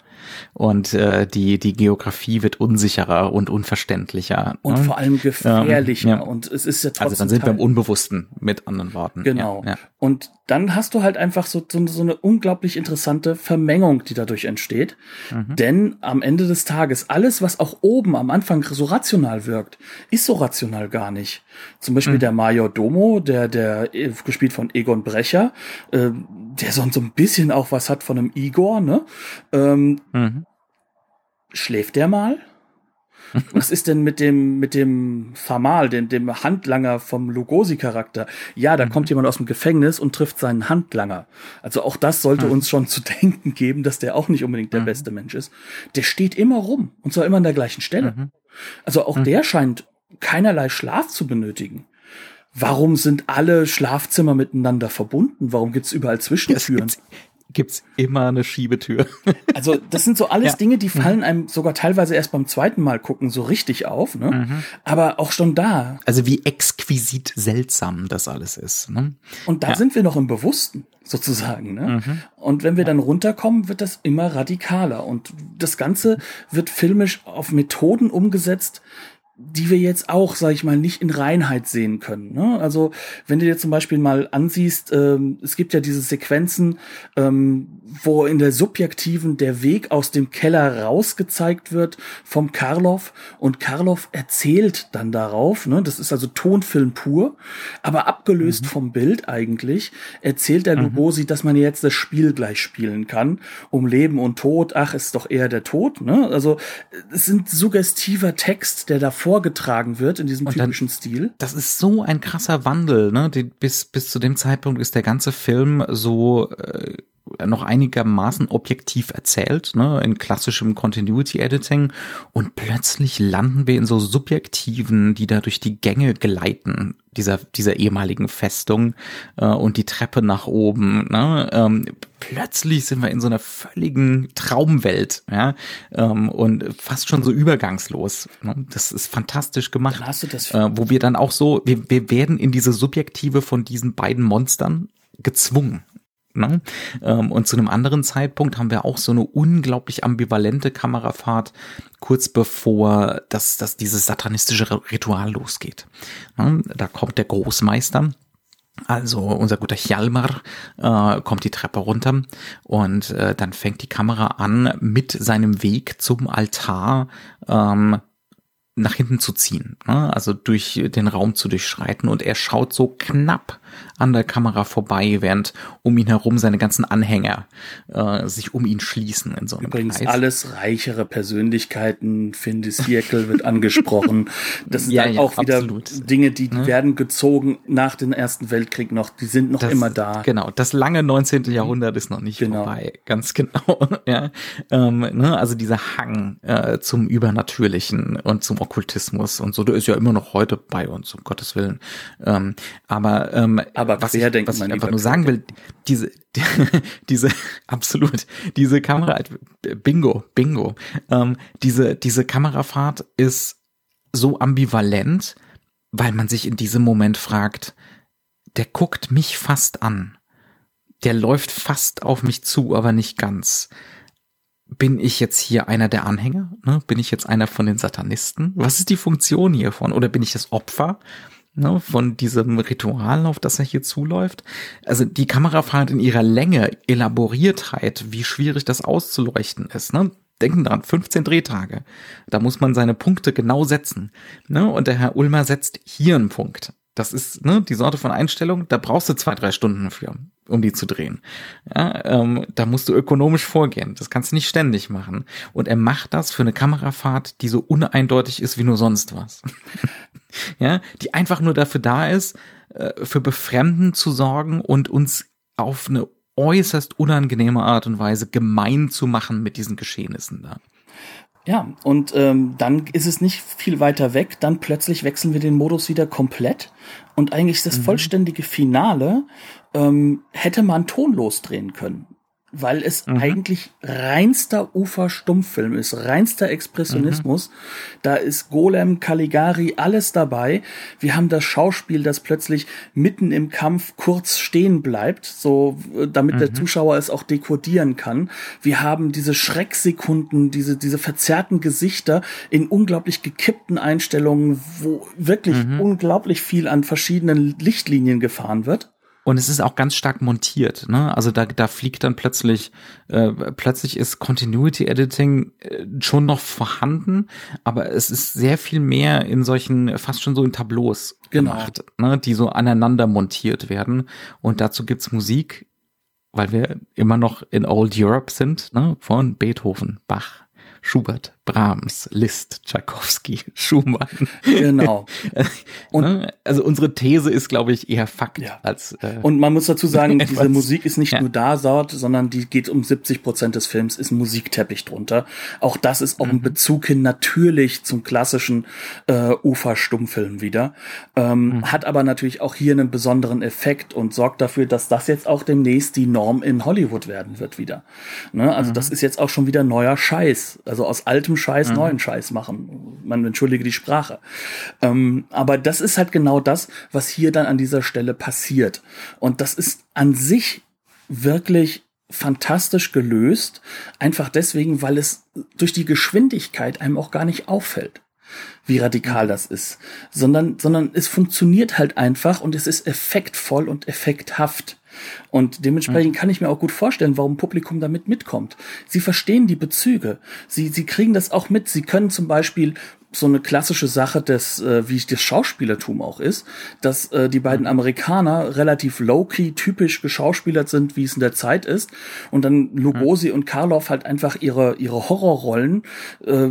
und äh, die die Geografie wird unsicherer und unverständlicher und ne? vor allem gefährlicher ähm, ja. und es ist ja trotzdem also dann sind wir im Unbewussten mit anderen Worten genau ja, ja. und dann hast du halt einfach so, so, so eine unglaublich interessante Vermengung die dadurch entsteht mhm. denn am Ende des Tages alles was auch oben am Anfang so rational wirkt ist so rational gar nicht zum Beispiel mhm. der Major Domo der der äh, gespielt von Egon Brecher äh, der so, so ein bisschen auch was hat von einem Igor ne ähm, Mhm. Schläft der mal? Was ist denn mit dem, mit dem Famal, dem, dem Handlanger vom Lugosi-Charakter? Ja, da mhm. kommt jemand aus dem Gefängnis und trifft seinen Handlanger. Also auch das sollte mhm. uns schon zu denken geben, dass der auch nicht unbedingt der mhm. beste Mensch ist. Der steht immer rum und zwar immer an der gleichen Stelle. Mhm. Also auch mhm. der scheint keinerlei Schlaf zu benötigen. Warum sind alle Schlafzimmer miteinander verbunden? Warum gibt's überall Zwischentüren? Gibt's immer eine Schiebetür. Also das sind so alles ja. Dinge, die mhm. fallen einem sogar teilweise erst beim zweiten Mal gucken so richtig auf, ne? Mhm. Aber auch schon da. Also wie exquisit seltsam das alles ist. Ne? Und da ja. sind wir noch im Bewussten sozusagen. Ne? Mhm. Und wenn wir dann runterkommen, wird das immer radikaler und das Ganze wird filmisch auf Methoden umgesetzt, die wir jetzt auch, sag ich mal, nicht in Reinheit sehen können. Ne? Also wenn du dir zum Beispiel mal ansiehst, ähm, es gibt ja diese Sequenzen, ähm, wo in der subjektiven der Weg aus dem Keller rausgezeigt wird vom Karloff und Karloff erzählt dann darauf, ne? das ist also Tonfilm pur, aber abgelöst mhm. vom Bild eigentlich, erzählt der mhm. Lugosi, dass man jetzt das Spiel gleich spielen kann, um Leben und Tod, ach, ist doch eher der Tod, ne? Also es sind suggestiver Text, der davor vorgetragen wird in diesem und typischen dann, Stil. Das ist so ein krasser Wandel, ne? Die, bis, bis zu dem Zeitpunkt ist der ganze Film so äh, noch einigermaßen objektiv erzählt, ne, in klassischem Continuity Editing und plötzlich landen wir in so subjektiven, die da durch die Gänge gleiten dieser dieser ehemaligen Festung äh, und die Treppe nach oben. Ne, ähm, plötzlich sind wir in so einer völligen Traumwelt, ja, ähm, und fast schon so übergangslos. Ne? Das ist fantastisch gemacht. Äh, wo wir dann auch so, wir, wir werden in diese Subjektive von diesen beiden Monstern gezwungen. Ne? Ähm, und zu einem anderen Zeitpunkt haben wir auch so eine unglaublich ambivalente Kamerafahrt, kurz bevor das, das dieses satanistische Ritual losgeht. Ne? Da kommt der Großmeister. Also unser guter Hjalmar äh, kommt die Treppe runter und äh, dann fängt die Kamera an, mit seinem Weg zum Altar ähm, nach hinten zu ziehen, ne? also durch den Raum zu durchschreiten und er schaut so knapp an der Kamera vorbei, während um ihn herum seine ganzen Anhänger äh, sich um ihn schließen in so einem Übrigens Kreis. alles reichere Persönlichkeiten, Finn Circle wird angesprochen. Das sind ja, dann ja, auch wieder absolut. Dinge, die ne? werden gezogen nach dem Ersten Weltkrieg noch, die sind noch das, immer da. Genau, das lange 19. Jahrhundert ist noch nicht genau. vorbei, ganz genau. ja, ähm, ne? Also dieser Hang äh, zum Übernatürlichen und zum Okkultismus und so, der ist ja immer noch heute bei uns, um Gottes Willen. Ähm, aber ähm, aber was ich, was ich einfach nur sagen will, diese, die, diese, absolut, diese Kamera, Bingo, Bingo, ähm, diese, diese Kamerafahrt ist so ambivalent, weil man sich in diesem Moment fragt, der guckt mich fast an. Der läuft fast auf mich zu, aber nicht ganz. Bin ich jetzt hier einer der Anhänger? Ne? Bin ich jetzt einer von den Satanisten? Was ist die Funktion hiervon? Oder bin ich das Opfer? Ne, von diesem Ritual, auf das er hier zuläuft. Also die Kamerafahrt in ihrer Länge, Elaboriertheit, wie schwierig das auszuleuchten ist. Ne? Denken dran, 15 Drehtage. Da muss man seine Punkte genau setzen. Ne? Und der Herr Ulmer setzt hier einen Punkt. Das ist ne, die Sorte von Einstellung, da brauchst du zwei, drei Stunden für, um die zu drehen. Ja, ähm, da musst du ökonomisch vorgehen. Das kannst du nicht ständig machen. Und er macht das für eine Kamerafahrt, die so uneindeutig ist wie nur sonst was. ja, die einfach nur dafür da ist, äh, für Befremden zu sorgen und uns auf eine äußerst unangenehme Art und Weise gemein zu machen mit diesen Geschehnissen da. Ja, und ähm, dann ist es nicht viel weiter weg, dann plötzlich wechseln wir den Modus wieder komplett. Und eigentlich das mhm. vollständige Finale ähm, hätte man tonlos drehen können weil es mhm. eigentlich reinster Ufer-Stummfilm ist, reinster Expressionismus. Mhm. Da ist Golem, Caligari, alles dabei. Wir haben das Schauspiel, das plötzlich mitten im Kampf kurz stehen bleibt, so äh, damit mhm. der Zuschauer es auch dekodieren kann. Wir haben diese Schrecksekunden, diese diese verzerrten Gesichter in unglaublich gekippten Einstellungen, wo wirklich mhm. unglaublich viel an verschiedenen Lichtlinien gefahren wird. Und es ist auch ganz stark montiert, ne? Also da, da fliegt dann plötzlich, äh, plötzlich ist Continuity Editing äh, schon noch vorhanden, aber es ist sehr viel mehr in solchen, fast schon so in Tableaus genau. gemacht, ne? Die so aneinander montiert werden. Und dazu gibt's Musik, weil wir immer noch in Old Europe sind, ne? Von Beethoven, Bach, Schubert, Brahms, Liszt, Tchaikovsky, Schumann. Genau. Und ne? also unsere These ist, glaube ich, eher Fakt ja. als. Äh, und man muss dazu sagen, diese Musik ist nicht ja. nur da dort, sondern die geht um 70 Prozent des Films, ist Musikteppich drunter. Auch das ist auch mhm. ein Bezug hin natürlich zum klassischen äh, Ufer-Stummfilm wieder. Ähm, mhm. Hat aber natürlich auch hier einen besonderen Effekt und sorgt dafür, dass das jetzt auch demnächst die Norm in Hollywood werden wird wieder. Ne? Also mhm. das ist jetzt auch schon wieder neuer Scheiß. Also aus altem Scheiß mhm. neuen Scheiß machen. Man entschuldige die Sprache. Ähm, aber das ist halt genau das, was hier dann an dieser Stelle passiert. Und das ist an sich wirklich fantastisch gelöst, einfach deswegen, weil es durch die Geschwindigkeit einem auch gar nicht auffällt wie radikal das ist, sondern, sondern es funktioniert halt einfach und es ist effektvoll und effekthaft. Und dementsprechend kann ich mir auch gut vorstellen, warum Publikum damit mitkommt. Sie verstehen die Bezüge. Sie, sie kriegen das auch mit. Sie können zum Beispiel so eine klassische Sache des, äh, wie das Schauspielertum auch ist, dass äh, die beiden Amerikaner relativ low-key typisch geschauspielert sind, wie es in der Zeit ist, und dann Lugosi mhm. und Karloff halt einfach ihre ihre Horrorrollen äh,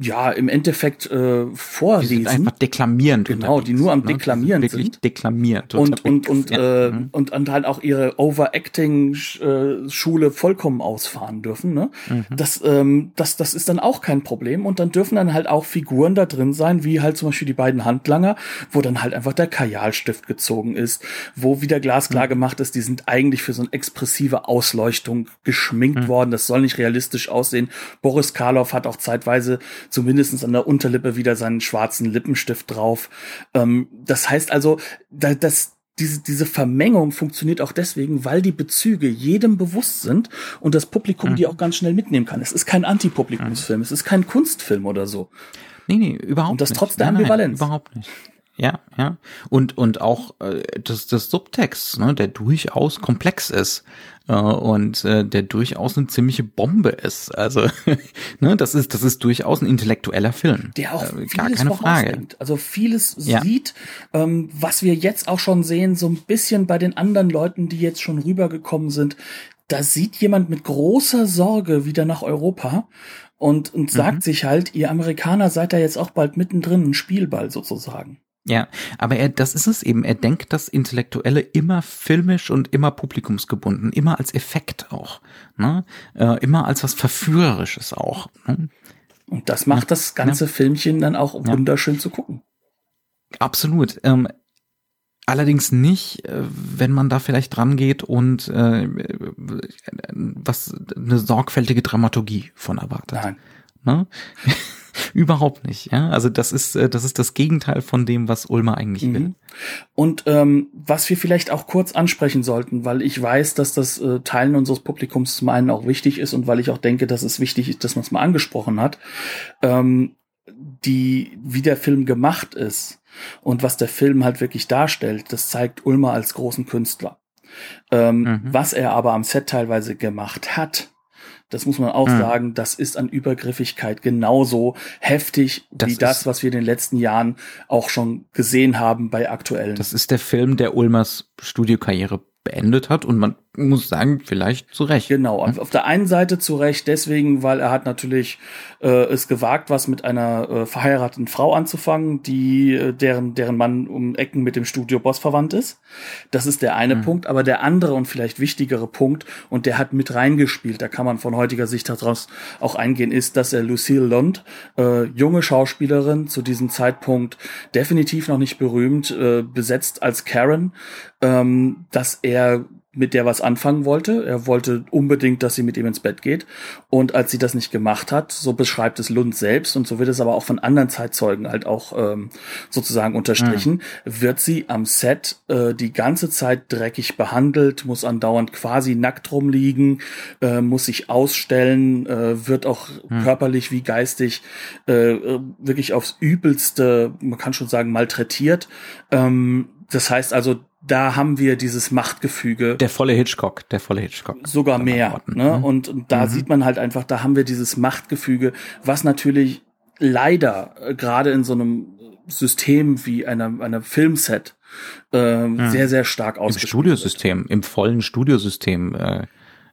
ja im Endeffekt äh, vorlesen. Die sind einfach deklamierend. Genau, die nur am ne? Deklamieren wirklich sind. deklamierend. Und, und, und, äh, mhm. und, und halt auch ihre Overacting-Schule vollkommen ausfahren dürfen. Ne? Mhm. Das, ähm, das, das ist dann auch kein Problem. Und dann dürfen dann halt auch Figuren da drin sein, wie halt zum Beispiel die beiden Handlanger, wo dann halt einfach der Kajalstift gezogen ist, wo wieder glasklar mhm. gemacht ist, die sind eigentlich für so eine expressive Ausleuchtung geschminkt mhm. worden. Das soll nicht realistisch aussehen. Boris Karloff hat auch zeitweise zumindestens an der Unterlippe wieder seinen schwarzen Lippenstift drauf. Ähm, das heißt also, da, das, diese, diese Vermengung funktioniert auch deswegen, weil die Bezüge jedem bewusst sind und das Publikum mhm. die auch ganz schnell mitnehmen kann. Es ist kein Antipublikumsfilm, mhm. es ist kein Kunstfilm oder so. Nee, nee, überhaupt nicht. Und das trotz der nein, Ambivalenz. Nein, überhaupt nicht. Ja, ja. Und, und auch äh, das, das Subtext, ne, der durchaus komplex ist äh, und äh, der durchaus eine ziemliche Bombe ist. Also, ne, das ist, das ist durchaus ein intellektueller Film. Der auch äh, gar keine Frage. Also vieles ja. sieht, ähm, was wir jetzt auch schon sehen, so ein bisschen bei den anderen Leuten, die jetzt schon rübergekommen sind. Da sieht jemand mit großer Sorge wieder nach Europa und, und sagt mhm. sich halt, ihr Amerikaner seid da jetzt auch bald mittendrin, ein Spielball sozusagen. Ja, aber er, das ist es eben. Er denkt das Intellektuelle immer filmisch und immer publikumsgebunden, immer als Effekt auch, ne? Äh, immer als was Verführerisches auch. Ne? Und das macht das ganze ja. Filmchen dann auch wunderschön ja. zu gucken. Absolut. Ähm, allerdings nicht, äh, wenn man da vielleicht dran geht und äh, was eine sorgfältige Dramaturgie von erwartet. Nein. Ne? Überhaupt nicht, ja. Also das ist, äh, das ist das Gegenteil von dem, was Ulmer eigentlich mhm. will. Und ähm, was wir vielleicht auch kurz ansprechen sollten, weil ich weiß, dass das äh, Teilen unseres Publikums zum einen auch wichtig ist und weil ich auch denke, dass es wichtig ist, dass man es mal angesprochen hat, ähm, die, wie der Film gemacht ist und was der Film halt wirklich darstellt, das zeigt Ulmer als großen Künstler. Ähm, mhm. Was er aber am Set teilweise gemacht hat, das muss man auch mhm. sagen, das ist an Übergriffigkeit genauso heftig das wie das, was wir in den letzten Jahren auch schon gesehen haben bei aktuellen. Das ist der Film, der Ulmers Studiokarriere beendet hat und man muss sagen, vielleicht zu Recht. Genau, hm? auf der einen Seite zu Recht deswegen, weil er hat natürlich äh, es gewagt, was mit einer äh, verheirateten Frau anzufangen, die äh, deren deren Mann um Ecken mit dem Studio Boss verwandt ist. Das ist der eine mhm. Punkt, aber der andere und vielleicht wichtigere Punkt und der hat mit reingespielt, da kann man von heutiger Sicht daraus auch eingehen, ist, dass er Lucille Lund, äh, junge Schauspielerin, zu diesem Zeitpunkt definitiv noch nicht berühmt, äh, besetzt als Karen, ähm, dass er mit der was anfangen wollte. Er wollte unbedingt, dass sie mit ihm ins Bett geht. Und als sie das nicht gemacht hat, so beschreibt es Lund selbst und so wird es aber auch von anderen Zeitzeugen halt auch ähm, sozusagen unterstrichen, mhm. wird sie am Set äh, die ganze Zeit dreckig behandelt, muss andauernd quasi nackt rumliegen, äh, muss sich ausstellen, äh, wird auch mhm. körperlich wie geistig äh, wirklich aufs Übelste, man kann schon sagen, malträtiert. Ähm, das heißt also, da haben wir dieses Machtgefüge. Der volle Hitchcock, der volle Hitchcock. Sogar mehr. Ne? Mhm. Und, und, da mhm. sieht man halt einfach, da haben wir dieses Machtgefüge, was natürlich leider äh, gerade in so einem System wie einer, einer Filmset äh, mhm. sehr, sehr stark ausgespielt Im Studiosystem, wird. im vollen Studiosystem. Äh,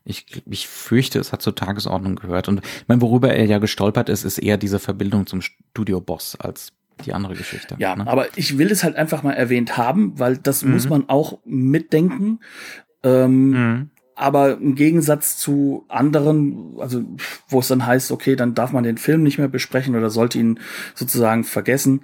ich, ich fürchte, es hat zur Tagesordnung gehört. Und ich meine, worüber er ja gestolpert ist, ist eher diese Verbindung zum Studio-Boss als die andere Geschichte. Ja, ne? aber ich will es halt einfach mal erwähnt haben, weil das mhm. muss man auch mitdenken. Ähm, mhm. Aber im Gegensatz zu anderen, also wo es dann heißt, okay, dann darf man den Film nicht mehr besprechen oder sollte ihn sozusagen vergessen.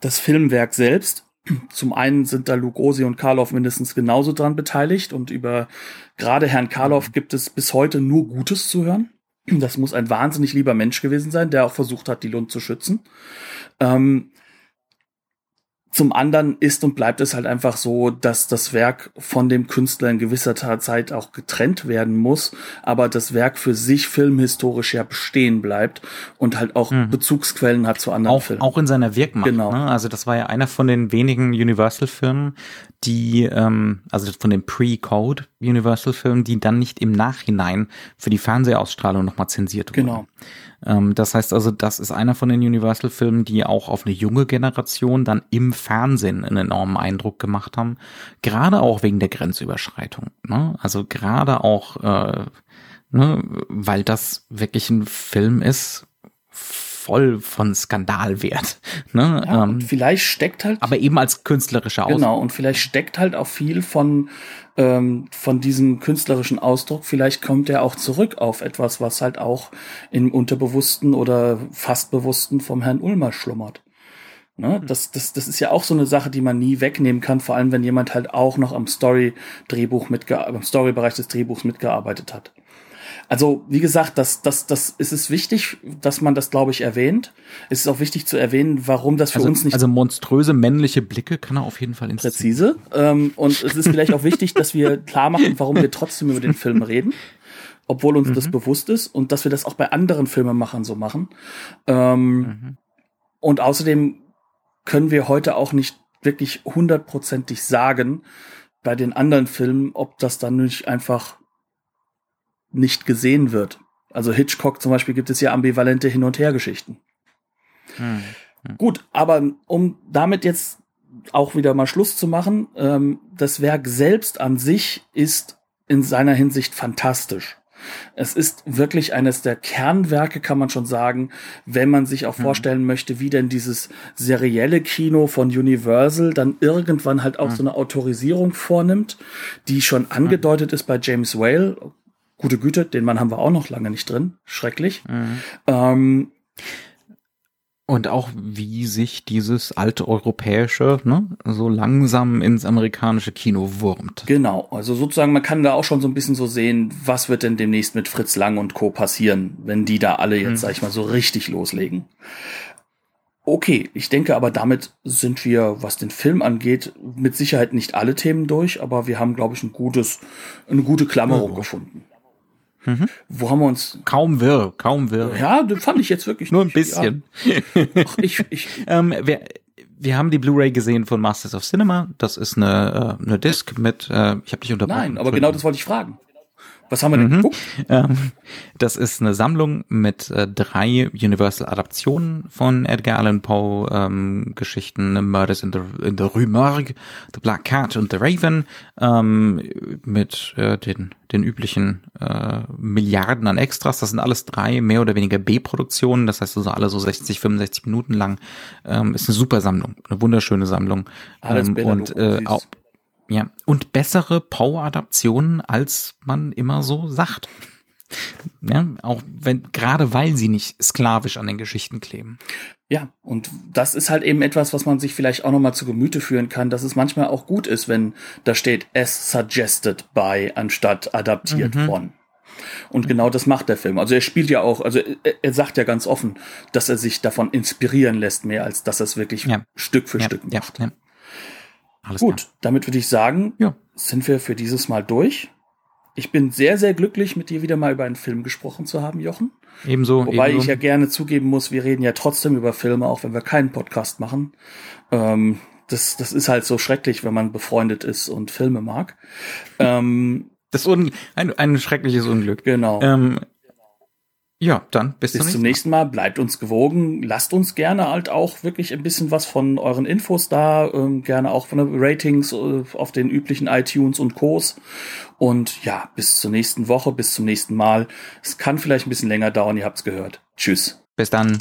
Das Filmwerk selbst, zum einen sind da Lugosi und Karloff mindestens genauso dran beteiligt und über gerade Herrn Karloff mhm. gibt es bis heute nur Gutes zu hören. Das muss ein wahnsinnig lieber Mensch gewesen sein, der auch versucht hat, die Lund zu schützen. Ähm, zum anderen ist und bleibt es halt einfach so, dass das Werk von dem Künstler in gewisser Zeit auch getrennt werden muss, aber das Werk für sich filmhistorisch ja bestehen bleibt und halt auch mhm. Bezugsquellen hat zu anderen auch, Filmen. Auch in seiner Wirkmacht. Genau. Ne? Also das war ja einer von den wenigen Universal-Filmen, die, ähm, also von den Pre-Code Universal-Filmen, die dann nicht im Nachhinein für die Fernsehausstrahlung nochmal zensiert wurden. Genau. Ähm, das heißt also, das ist einer von den Universal-Filmen, die auch auf eine junge Generation dann im Fernsehen einen enormen Eindruck gemacht haben. Gerade auch wegen der Grenzüberschreitung. Ne? Also gerade auch, äh, ne, weil das wirklich ein Film ist, voll von Skandalwert. Ne? Ja, ähm, vielleicht steckt halt. Aber eben als künstlerischer Ausdruck. Genau, und vielleicht steckt halt auch viel von, ähm, von diesem künstlerischen Ausdruck. Vielleicht kommt er auch zurück auf etwas, was halt auch im Unterbewussten oder fast Bewussten vom Herrn Ulmer schlummert. Ne? Hm. Das, das, das ist ja auch so eine Sache, die man nie wegnehmen kann, vor allem wenn jemand halt auch noch am Story-Drehbuch mitgearbeitet, am Story-Bereich des Drehbuchs mitgearbeitet hat. Also, wie gesagt, das, das, das es ist wichtig, dass man das, glaube ich, erwähnt. Es ist auch wichtig zu erwähnen, warum das für also, uns nicht. Also monströse männliche Blicke kann er auf jeden Fall inszenieren. Präzise. Ähm, und es ist vielleicht auch wichtig, dass wir klar machen, warum wir trotzdem über den Film reden. Obwohl uns mhm. das bewusst ist und dass wir das auch bei anderen Filmemachern so machen. Ähm, mhm. Und außerdem können wir heute auch nicht wirklich hundertprozentig sagen, bei den anderen Filmen, ob das dann nicht einfach nicht gesehen wird. Also Hitchcock zum Beispiel gibt es ja ambivalente Hin- und Hergeschichten. Hm. Hm. Gut, aber um damit jetzt auch wieder mal Schluss zu machen, ähm, das Werk selbst an sich ist in seiner Hinsicht fantastisch. Es ist wirklich eines der Kernwerke, kann man schon sagen, wenn man sich auch mhm. vorstellen möchte, wie denn dieses serielle Kino von Universal dann irgendwann halt auch mhm. so eine Autorisierung vornimmt, die schon angedeutet mhm. ist bei James Whale. Gute Güte, den Mann haben wir auch noch lange nicht drin. Schrecklich. Mhm. Ähm, und auch wie sich dieses alte europäische ne, so langsam ins amerikanische Kino wurmt. Genau, also sozusagen man kann da auch schon so ein bisschen so sehen, was wird denn demnächst mit Fritz Lang und Co. passieren, wenn die da alle jetzt, mhm. sag ich mal, so richtig loslegen. Okay, ich denke aber damit sind wir, was den Film angeht, mit Sicherheit nicht alle Themen durch, aber wir haben, glaube ich, ein gutes, eine gute Klammerung ja. gefunden. Mhm. Wo haben wir uns? Kaum wirr, kaum wirr. Ja, das fand ich jetzt wirklich nur ein bisschen. Ja. Ach, ich, ich, ähm, wir, wir haben die Blu-ray gesehen von Masters of Cinema. Das ist eine, äh, eine Disc mit. Äh, ich habe dich unterbrochen. Nein, aber genau das wollte ich fragen. Was haben wir denn mhm. geguckt? Ähm, das ist eine Sammlung mit äh, drei Universal-Adaptionen von Edgar Allan Poe ähm, Geschichten, Murders in the, in the Rue Morgue, The Black Cat und The Raven, ähm, mit äh, den, den üblichen äh, Milliarden an Extras. Das sind alles drei mehr oder weniger B-Produktionen, das heißt also alle so 60, 65 Minuten lang. Ähm, ist eine super Sammlung, eine wunderschöne Sammlung. Alles ähm, und äh, auch ja, und bessere Power-Adaptionen, als man immer so sagt. Ja, auch wenn, gerade weil sie nicht sklavisch an den Geschichten kleben. Ja, und das ist halt eben etwas, was man sich vielleicht auch nochmal zu Gemüte führen kann, dass es manchmal auch gut ist, wenn da steht as suggested by anstatt adaptiert mhm. von. Und genau das macht der Film. Also er spielt ja auch, also er, er, sagt ja ganz offen, dass er sich davon inspirieren lässt, mehr als dass er es wirklich ja. Stück für ja, Stück macht. Ja, alles Gut, klar. damit würde ich sagen, ja. sind wir für dieses Mal durch. Ich bin sehr, sehr glücklich, mit dir wieder mal über einen Film gesprochen zu haben, Jochen. Ebenso. Wobei ebenso. ich ja gerne zugeben muss, wir reden ja trotzdem über Filme, auch wenn wir keinen Podcast machen. Ähm, das, das ist halt so schrecklich, wenn man befreundet ist und Filme mag. Ähm, das Un ein, ein schreckliches Unglück. Genau. Ähm, ja, dann bis, bis zum, nächsten Mal. Bleibt uns gewogen. Lasst uns gerne halt auch wirklich ein bisschen was von euren Infos da, ähm, gerne auch von den Ratings äh, auf den üblichen iTunes und Co's. Und ja, bis zur nächsten Woche, bis zum nächsten Mal. Es kann vielleicht ein bisschen länger dauern, ihr habt's gehört. Tschüss. Bis dann.